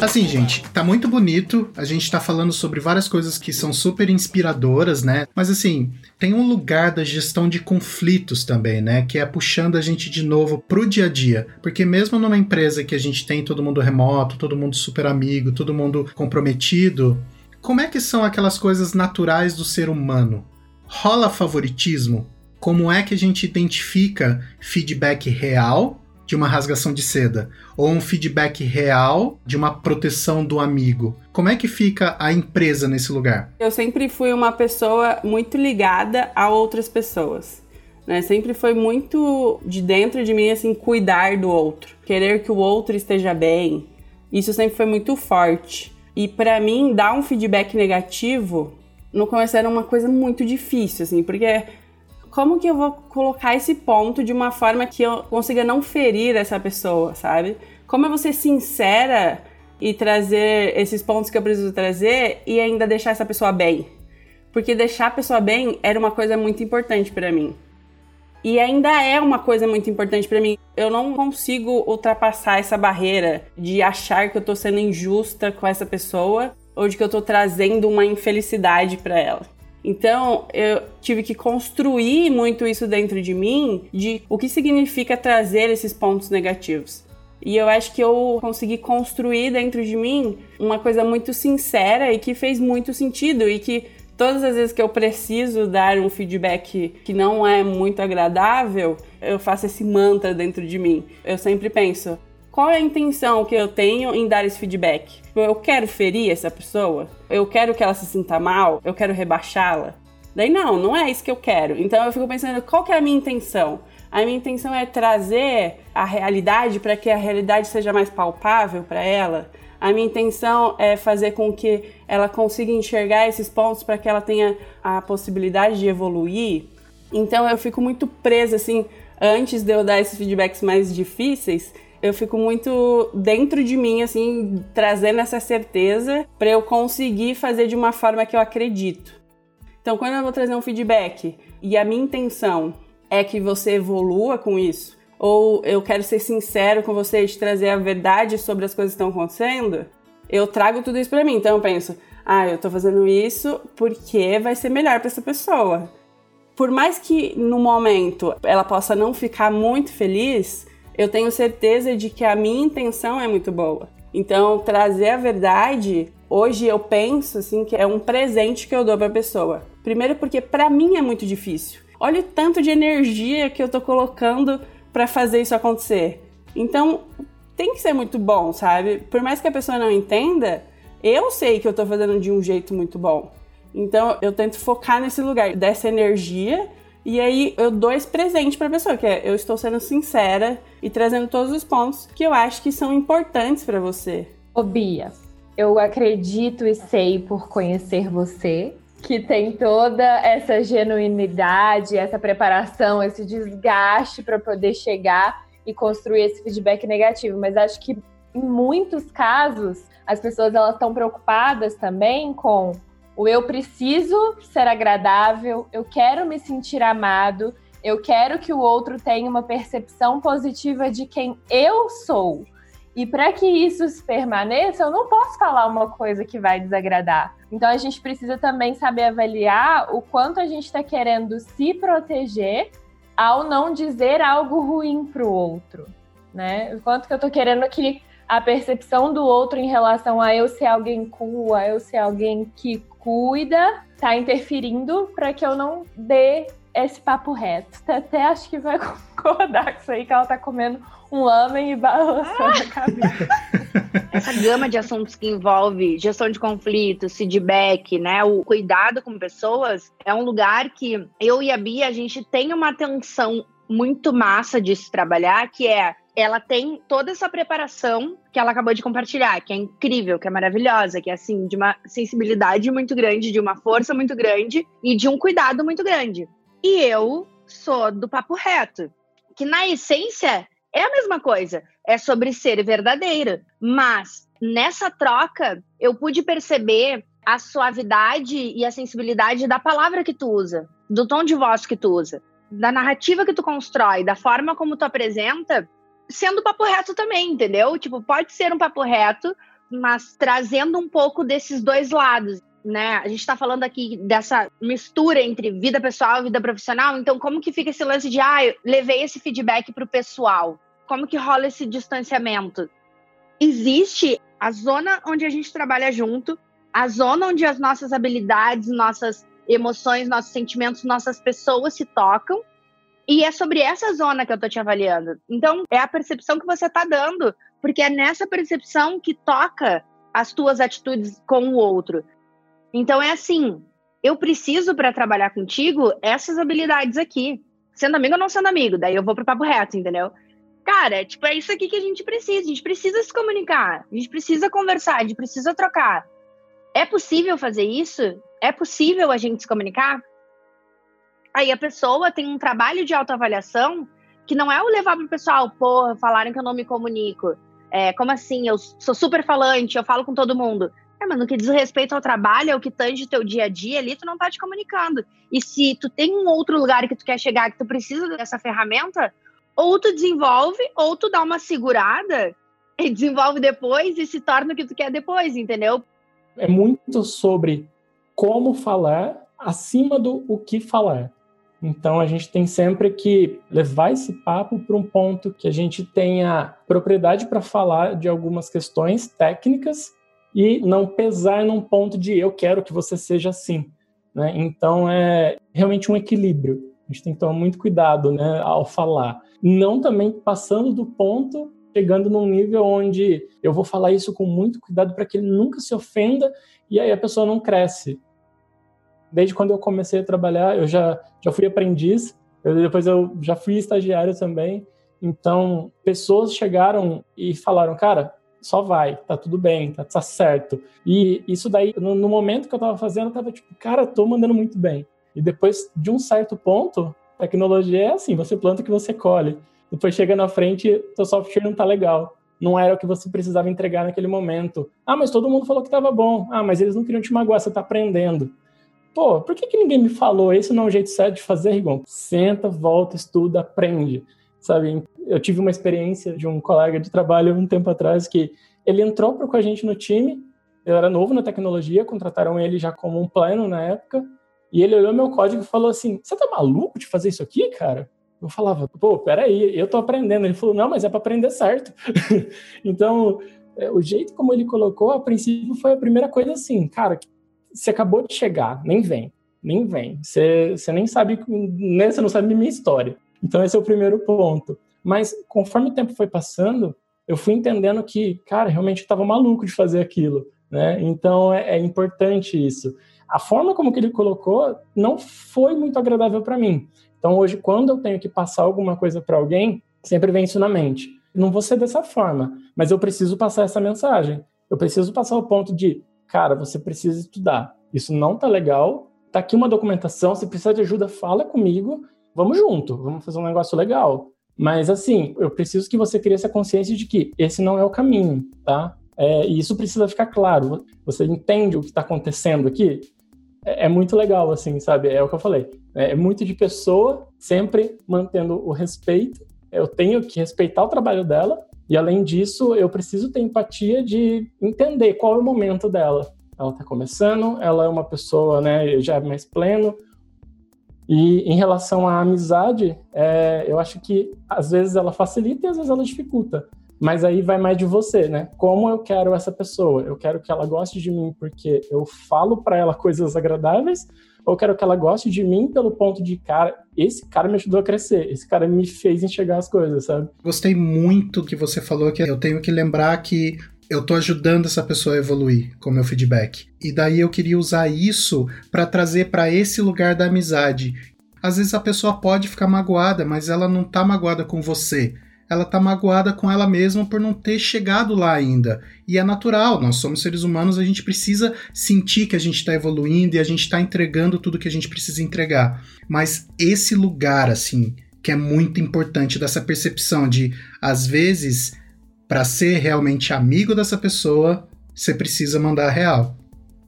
[SPEAKER 1] Assim, gente, tá muito bonito. A gente tá falando sobre várias coisas que são super inspiradoras, né? Mas assim, tem um lugar da gestão de conflitos também, né? Que é puxando a gente de novo pro dia a dia. Porque mesmo numa empresa que a gente tem todo mundo remoto, todo mundo super amigo, todo mundo comprometido, como é que são aquelas coisas naturais do ser humano? Rola favoritismo? Como é que a gente identifica feedback real de uma rasgação de seda ou um feedback real de uma proteção do amigo? Como é que fica a empresa nesse lugar?
[SPEAKER 3] Eu sempre fui uma pessoa muito ligada a outras pessoas. Né? Sempre foi muito de dentro de mim assim cuidar do outro, querer que o outro esteja bem. Isso sempre foi muito forte. E para mim dar um feedback negativo no começo era uma coisa muito difícil, assim, porque como que eu vou colocar esse ponto de uma forma que eu consiga não ferir essa pessoa, sabe? Como eu vou ser sincera e trazer esses pontos que eu preciso trazer e ainda deixar essa pessoa bem? Porque deixar a pessoa bem era uma coisa muito importante para mim. E ainda é uma coisa muito importante para mim. Eu não consigo ultrapassar essa barreira de achar que eu tô sendo injusta com essa pessoa ou de que eu tô trazendo uma infelicidade para ela. Então, eu tive que construir muito isso dentro de mim, de o que significa trazer esses pontos negativos. E eu acho que eu consegui construir dentro de mim uma coisa muito sincera e que fez muito sentido e que todas as vezes que eu preciso dar um feedback que não é muito agradável, eu faço esse mantra dentro de mim. Eu sempre penso, qual é a intenção que eu tenho em dar esse feedback? Eu quero ferir essa pessoa? Eu quero que ela se sinta mal? Eu quero rebaixá-la? Daí não, não é isso que eu quero. Então eu fico pensando, qual que é a minha intenção? A minha intenção é trazer a realidade para que a realidade seja mais palpável para ela. A minha intenção é fazer com que ela consiga enxergar esses pontos para que ela tenha a possibilidade de evoluir. Então eu fico muito presa assim, antes de eu dar esses feedbacks mais difíceis, eu fico muito dentro de mim, assim, trazendo essa certeza para eu conseguir fazer de uma forma que eu acredito. Então, quando eu vou trazer um feedback e a minha intenção é que você evolua com isso, ou eu quero ser sincero com você e te trazer a verdade sobre as coisas que estão acontecendo, eu trago tudo isso para mim. Então, eu penso, ah, eu tô fazendo isso porque vai ser melhor para essa pessoa. Por mais que no momento ela possa não ficar muito feliz, eu tenho certeza de que a minha intenção é muito boa. Então, trazer a verdade, hoje eu penso assim que é um presente que eu dou para a pessoa. Primeiro porque para mim é muito difícil. Olha o tanto de energia que eu tô colocando para fazer isso acontecer. Então, tem que ser muito bom, sabe? Por mais que a pessoa não entenda, eu sei que eu tô fazendo de um jeito muito bom. Então, eu tento focar nesse lugar dessa energia e aí eu dou esse presente para a pessoa, que é eu estou sendo sincera e trazendo todos os pontos que eu acho que são importantes para você.
[SPEAKER 2] Ô Bia, eu acredito e sei por conhecer você que tem toda essa genuinidade, essa preparação, esse desgaste para poder chegar e construir esse feedback negativo, mas acho que em muitos casos as pessoas elas estão preocupadas também com o eu preciso ser agradável, eu quero me sentir amado, eu quero que o outro tenha uma percepção positiva de quem eu sou. E para que isso permaneça, eu não posso falar uma coisa que vai desagradar. Então a gente precisa também saber avaliar o quanto a gente está querendo se proteger ao não dizer algo ruim para o outro, né? O quanto que eu estou querendo que a percepção do outro em relação a eu ser alguém cool, a eu ser alguém que cuida, tá interferindo para que eu não dê esse papo reto. Até acho que vai concordar com isso aí, que ela tá comendo um lamen e balançando a cabeça.
[SPEAKER 5] Essa gama de assuntos que envolve gestão de conflitos, feedback, né? O cuidado com pessoas é um lugar que eu e a Bia, a gente tem uma atenção muito massa de se trabalhar, que é ela tem toda essa preparação que ela acabou de compartilhar, que é incrível, que é maravilhosa, que é assim, de uma sensibilidade muito grande, de uma força muito grande e de um cuidado muito grande. E eu sou do papo reto, que na essência é a mesma coisa, é sobre ser verdadeira, mas nessa troca eu pude perceber a suavidade e a sensibilidade da palavra que tu usa, do tom de voz que tu usa, da narrativa que tu constrói, da forma como tu apresenta, sendo papo reto também, entendeu? Tipo, pode ser um papo reto, mas trazendo um pouco desses dois lados, né? A gente está falando aqui dessa mistura entre vida pessoal e vida profissional, então como que fica esse lance de, ah, levei esse feedback para o pessoal? Como que rola esse distanciamento? Existe a zona onde a gente trabalha junto, a zona onde as nossas habilidades, nossas emoções, nossos sentimentos, nossas pessoas se tocam, e é sobre essa zona que eu tô te avaliando. Então, é a percepção que você tá dando, porque é nessa percepção que toca as tuas atitudes com o outro. Então, é assim, eu preciso para trabalhar contigo essas habilidades aqui. Sendo amigo ou não sendo amigo, daí eu vou pro papo reto, entendeu? Cara, tipo, é isso aqui que a gente precisa. A gente precisa se comunicar, a gente precisa conversar, a gente precisa trocar. É possível fazer isso? É possível a gente se comunicar? Aí a pessoa tem um trabalho de autoavaliação que não é o levar para o pessoal, porra, falaram que eu não me comunico. É, como assim? Eu sou super falante, eu falo com todo mundo. É, mas no que diz respeito ao trabalho, é o que tange teu dia a dia ali, tu não tá te comunicando. E se tu tem um outro lugar que tu quer chegar, que tu precisa dessa ferramenta, ou tu desenvolve, ou tu dá uma segurada e desenvolve depois e se torna o que tu quer depois, entendeu?
[SPEAKER 4] É muito sobre como falar acima do o que falar. Então a gente tem sempre que levar esse papo para um ponto que a gente tenha propriedade para falar de algumas questões técnicas e não pesar num ponto de eu quero que você seja assim. Né? Então é realmente um equilíbrio. A gente tem que tomar muito cuidado né, ao falar. Não também passando do ponto, chegando num nível onde eu vou falar isso com muito cuidado para que ele nunca se ofenda e aí a pessoa não cresce. Desde quando eu comecei a trabalhar, eu já, já fui aprendiz, eu, depois eu já fui estagiário também. Então, pessoas chegaram e falaram, cara, só vai, tá tudo bem, tá, tá certo. E isso daí, no, no, momento que eu tava fazendo, eu tava tipo, cara, tô mandando muito bem. E depois de um certo ponto, tecnologia é assim, você planta o que você colhe. Depois chega na frente, seu software não tá legal. Não era o que você precisava entregar naquele momento. Ah, mas todo mundo falou que tava bom. Ah, mas eles não queriam te magoar, você tá aprendendo. Pô, por que, que ninguém me falou? Esse não é o jeito certo de fazer, Rigon? Senta, volta, estuda, aprende. Sabe? Eu tive uma experiência de um colega de trabalho um tempo atrás que ele entrou com a gente no time, ele era novo na tecnologia, contrataram ele já como um plano na época, e ele olhou meu código e falou assim: Você tá maluco de fazer isso aqui, cara? Eu falava, pô, peraí, eu tô aprendendo. Ele falou, não, mas é para aprender certo. então, é, o jeito como ele colocou, a princípio, foi a primeira coisa assim, cara, você acabou de chegar, nem vem, nem vem. Você, você nem sabe, né, você não sabe minha história. Então, esse é o primeiro ponto. Mas, conforme o tempo foi passando, eu fui entendendo que, cara, realmente eu estava maluco de fazer aquilo, né? Então, é, é importante isso a forma como que ele colocou não foi muito agradável para mim. Então hoje, quando eu tenho que passar alguma coisa para alguém, sempre vem isso na mente. Não vou ser dessa forma, mas eu preciso passar essa mensagem. Eu preciso passar o ponto de, cara, você precisa estudar. Isso não tá legal. Tá aqui uma documentação, se precisar de ajuda, fala comigo. Vamos junto, vamos fazer um negócio legal. Mas assim, eu preciso que você crie essa consciência de que esse não é o caminho, tá? É, e isso precisa ficar claro. Você entende o que está acontecendo aqui? É, é, muito legal, assim, sabe? É o que eu falei. É, é muito de pessoa, sempre mantendo o respeito. Eu tenho que respeitar o trabalho dela, e além disso, eu preciso ter empatia de entender qual é o momento dela. Ela está começando, ela é uma pessoa, né, já mais pleno. E em relação à amizade, é, eu acho que às vezes ela facilita e às vezes ela dificulta. Mas aí vai mais de você, né? Como eu quero essa pessoa? Eu quero que ela goste de mim porque eu falo para ela coisas agradáveis, ou quero que ela goste de mim pelo ponto de, cara, esse cara me ajudou a crescer, esse cara me fez enxergar as coisas, sabe?
[SPEAKER 1] Gostei muito que você falou que eu tenho que lembrar que eu tô ajudando essa pessoa a evoluir com meu feedback. E daí eu queria usar isso para trazer para esse lugar da amizade. Às vezes a pessoa pode ficar magoada, mas ela não tá magoada com você ela tá magoada com ela mesma por não ter chegado lá ainda. E é natural, nós somos seres humanos, a gente precisa sentir que a gente está evoluindo e a gente está entregando tudo que a gente precisa entregar. Mas esse lugar, assim, que é muito importante dessa percepção de, às vezes, para ser realmente amigo dessa pessoa, você precisa mandar a real.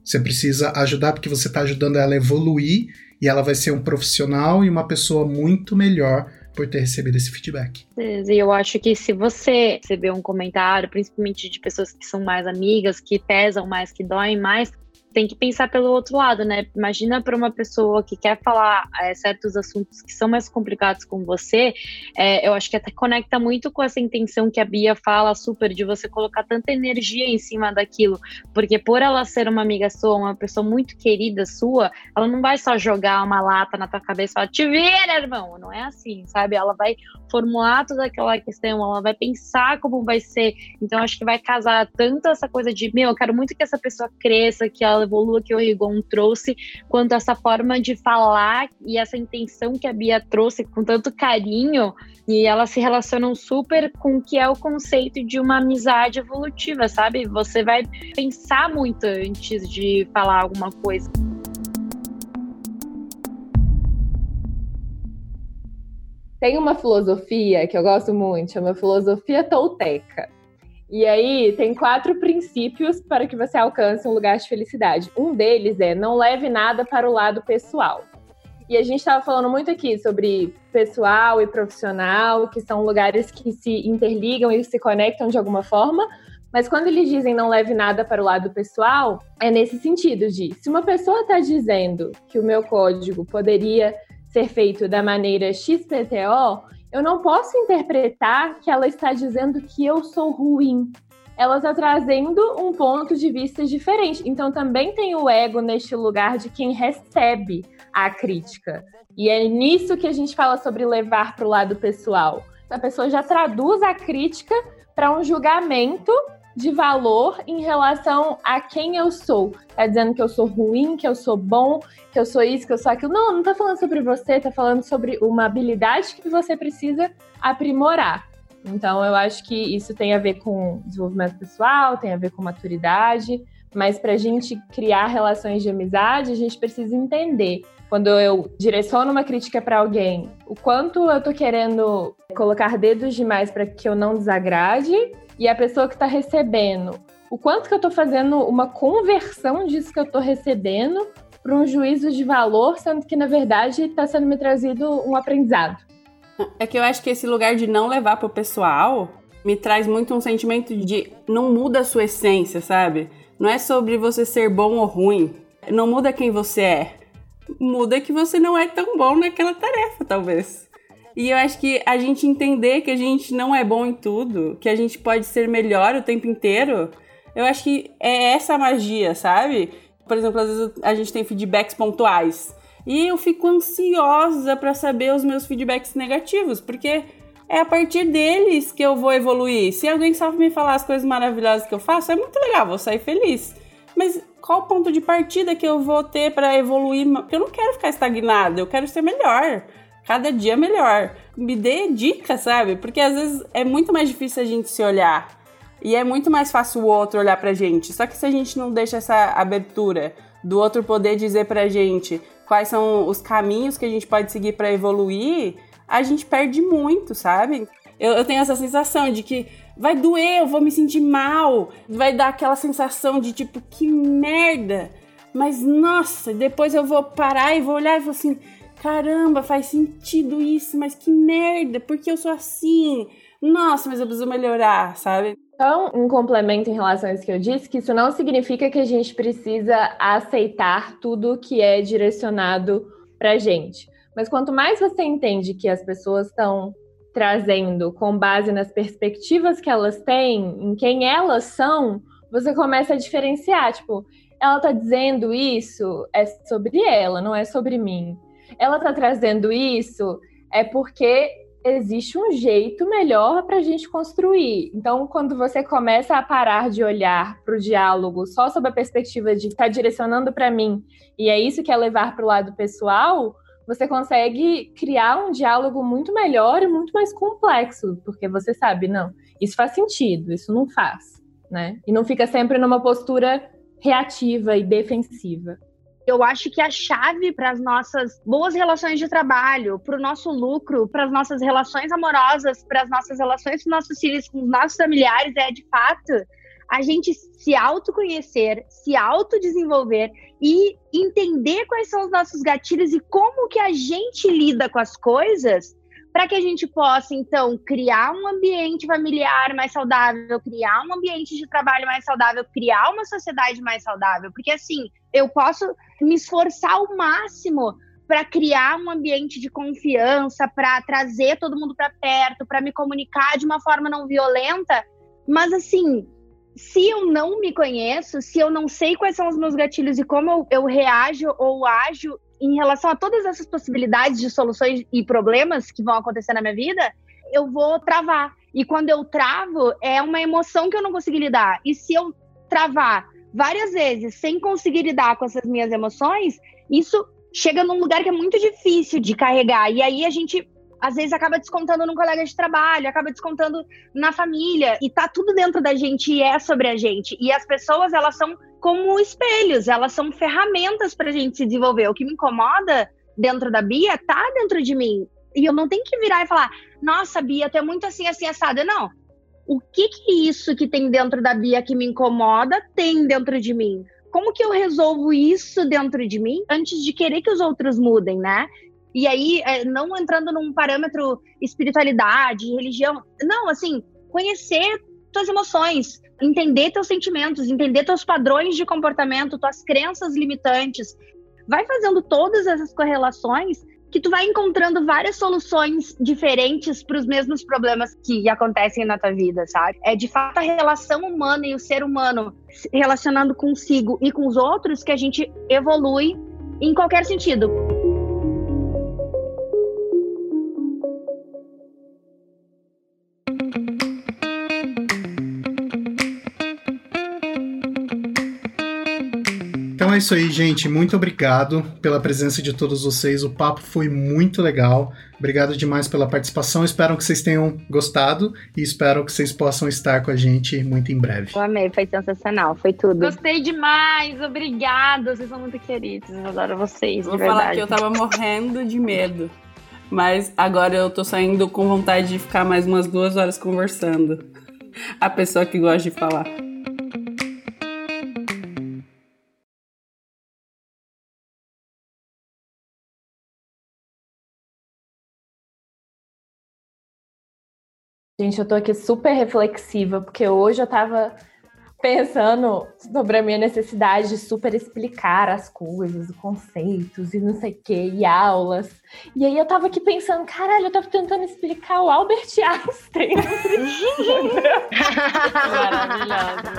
[SPEAKER 1] Você precisa ajudar porque você está ajudando ela a evoluir e ela vai ser um profissional e uma pessoa muito melhor por ter recebido esse feedback.
[SPEAKER 6] E eu acho que se você receber um comentário, principalmente de pessoas que são mais amigas, que pesam mais, que doem mais, tem que pensar pelo outro lado, né? Imagina para uma pessoa que quer falar é, certos assuntos que são mais complicados com você, é, eu acho que até conecta muito com essa intenção que a Bia fala super de você colocar tanta energia em cima daquilo, porque por ela ser uma amiga sua, uma pessoa muito querida sua, ela não vai só jogar uma lata na tua cabeça e falar, te vira, irmão, não é assim, sabe? Ela vai formular toda aquela questão, ela vai pensar como vai ser, então acho que vai casar tanto essa coisa de, meu, eu quero muito que essa pessoa cresça, que ela evolua que o Rigon trouxe, quanto essa forma de falar e essa intenção que a Bia trouxe com tanto carinho, e elas se relacionam super com o que é o conceito de uma amizade evolutiva, sabe? Você vai pensar muito antes de falar alguma coisa.
[SPEAKER 2] Tem uma filosofia que eu gosto muito, chama filosofia tolteca. E aí tem quatro princípios para que você alcance um lugar de felicidade. Um deles é não leve nada para o lado pessoal. E a gente estava falando muito aqui sobre pessoal e profissional, que são lugares que se interligam e se conectam de alguma forma. Mas quando eles dizem não leve nada para o lado pessoal, é nesse sentido de se uma pessoa está dizendo que o meu código poderia ser feito da maneira XPTO, eu não posso interpretar que ela está dizendo que eu sou ruim. Ela está trazendo um ponto de vista diferente. Então também tem o ego neste lugar de quem recebe a crítica. E é nisso que a gente fala sobre levar para o lado pessoal. A pessoa já traduz a crítica para um julgamento de valor em relação a quem eu sou. Tá dizendo que eu sou ruim, que eu sou bom, que eu sou isso, que eu sou aquilo. Não, não tá falando sobre você, tá falando sobre uma habilidade que você precisa aprimorar. Então, eu acho que isso tem a ver com desenvolvimento pessoal, tem a ver com maturidade, mas para a gente criar relações de amizade, a gente precisa entender quando eu direciono uma crítica para alguém, o quanto eu tô querendo colocar dedos demais para que eu não desagrade e a pessoa que está recebendo, o quanto que eu tô fazendo uma conversão disso que eu tô recebendo para um juízo de valor, sendo que na verdade está sendo me trazido um aprendizado.
[SPEAKER 3] É que eu acho que esse lugar de não levar pro pessoal me traz muito um sentimento de não muda a sua essência, sabe? Não é sobre você ser bom ou ruim. Não muda quem você é muda que você não é tão bom naquela tarefa, talvez. E eu acho que a gente entender que a gente não é bom em tudo, que a gente pode ser melhor o tempo inteiro, eu acho que é essa magia, sabe? Por exemplo, às vezes a gente tem feedbacks pontuais. E eu fico ansiosa para saber os meus feedbacks negativos, porque é a partir deles que eu vou evoluir. Se alguém só me falar as coisas maravilhosas que eu faço, é muito legal, vou sair feliz. Mas qual o ponto de partida que eu vou ter para evoluir? Porque eu não quero ficar estagnado, eu quero ser melhor. Cada dia melhor. Me dê dicas, sabe? Porque às vezes é muito mais difícil a gente se olhar. E é muito mais fácil o outro olhar pra gente. Só que se a gente não deixa essa abertura do outro poder dizer pra gente quais são os caminhos que a gente pode seguir para evoluir, a gente perde muito, sabe? Eu, eu tenho essa sensação de que vai doer, eu vou me sentir mal, vai dar aquela sensação de tipo, que merda. Mas nossa, depois eu vou parar e vou olhar e vou assim, caramba, faz sentido isso, mas que merda, porque eu sou assim? Nossa, mas eu preciso melhorar, sabe?
[SPEAKER 2] Então, um complemento em relação a isso que eu disse, que isso não significa que a gente precisa aceitar tudo que é direcionado pra gente. Mas quanto mais você entende que as pessoas estão trazendo com base nas perspectivas que elas têm, em quem elas são, você começa a diferenciar, tipo, ela tá dizendo isso é sobre ela, não é sobre mim. Ela tá trazendo isso é porque existe um jeito melhor para a gente construir. Então, quando você começa a parar de olhar para o diálogo só sob a perspectiva de estar tá direcionando para mim e é isso que é levar para o lado pessoal, você consegue criar um diálogo muito melhor e muito mais complexo, porque você sabe, não, isso faz sentido, isso não faz, né? E não fica sempre numa postura reativa e defensiva.
[SPEAKER 5] Eu acho que a chave para as nossas boas relações de trabalho, para o nosso lucro, para as nossas relações amorosas, para as nossas relações com nossos filhos, com os nossos familiares, é de fato a gente se autoconhecer, se autodesenvolver e entender quais são os nossos gatilhos e como que a gente lida com as coisas para que a gente possa, então, criar um ambiente familiar mais saudável, criar um ambiente de trabalho mais saudável, criar uma sociedade mais saudável. Porque, assim, eu posso me esforçar ao máximo para criar um ambiente de confiança, para trazer todo mundo para perto, para me comunicar de uma forma não violenta, mas, assim, se eu não me conheço, se eu não sei quais são os meus gatilhos e como eu, eu reajo ou ajo em relação a todas essas possibilidades de soluções e problemas que vão acontecer na minha vida, eu vou travar. E quando eu travo, é uma emoção que eu não consegui lidar. E se eu travar várias vezes sem conseguir lidar com essas minhas emoções, isso chega num lugar que é muito difícil de carregar. E aí a gente às vezes acaba descontando num colega de trabalho, acaba descontando na família, e tá tudo dentro da gente e é sobre a gente. E as pessoas, elas são como espelhos, elas são ferramentas pra gente se desenvolver. O que me incomoda dentro da Bia tá dentro de mim. E eu não tenho que virar e falar, nossa, Bia, tu é muito assim, assim, assada. Não. o que que isso que tem dentro da Bia que me incomoda tem dentro de mim? Como que eu resolvo isso dentro de mim antes de querer que os outros mudem, né? E aí, é, não entrando num parâmetro espiritualidade, religião, não, assim, conhecer tuas emoções, entender teus sentimentos, entender teus padrões de comportamento, tuas crenças limitantes. Vai fazendo todas essas correlações que tu vai encontrando várias soluções diferentes para os mesmos problemas que acontecem na tua vida, sabe? É de fato a relação humana e o ser humano relacionando consigo e com os outros que a gente evolui em qualquer sentido.
[SPEAKER 1] É isso aí, gente. Muito obrigado pela presença de todos vocês. O papo foi muito legal. Obrigado demais pela participação. Espero que vocês tenham gostado e espero que vocês possam estar com a gente muito em breve.
[SPEAKER 5] Eu amei, foi sensacional, foi tudo.
[SPEAKER 6] Gostei demais, obrigada. Vocês são muito queridos. Eu adoro vocês.
[SPEAKER 3] Vou
[SPEAKER 6] falar
[SPEAKER 3] que eu tava morrendo de medo. Mas agora eu tô saindo com vontade de ficar mais umas duas horas conversando. A pessoa que gosta de falar.
[SPEAKER 2] Gente, eu tô aqui super reflexiva, porque hoje eu tava pensando sobre a minha necessidade de super explicar as coisas, os conceitos e não sei o que, e aulas. E aí eu tava aqui pensando, caralho, eu tava tentando explicar o Albert Einstein.
[SPEAKER 6] Maravilhosa.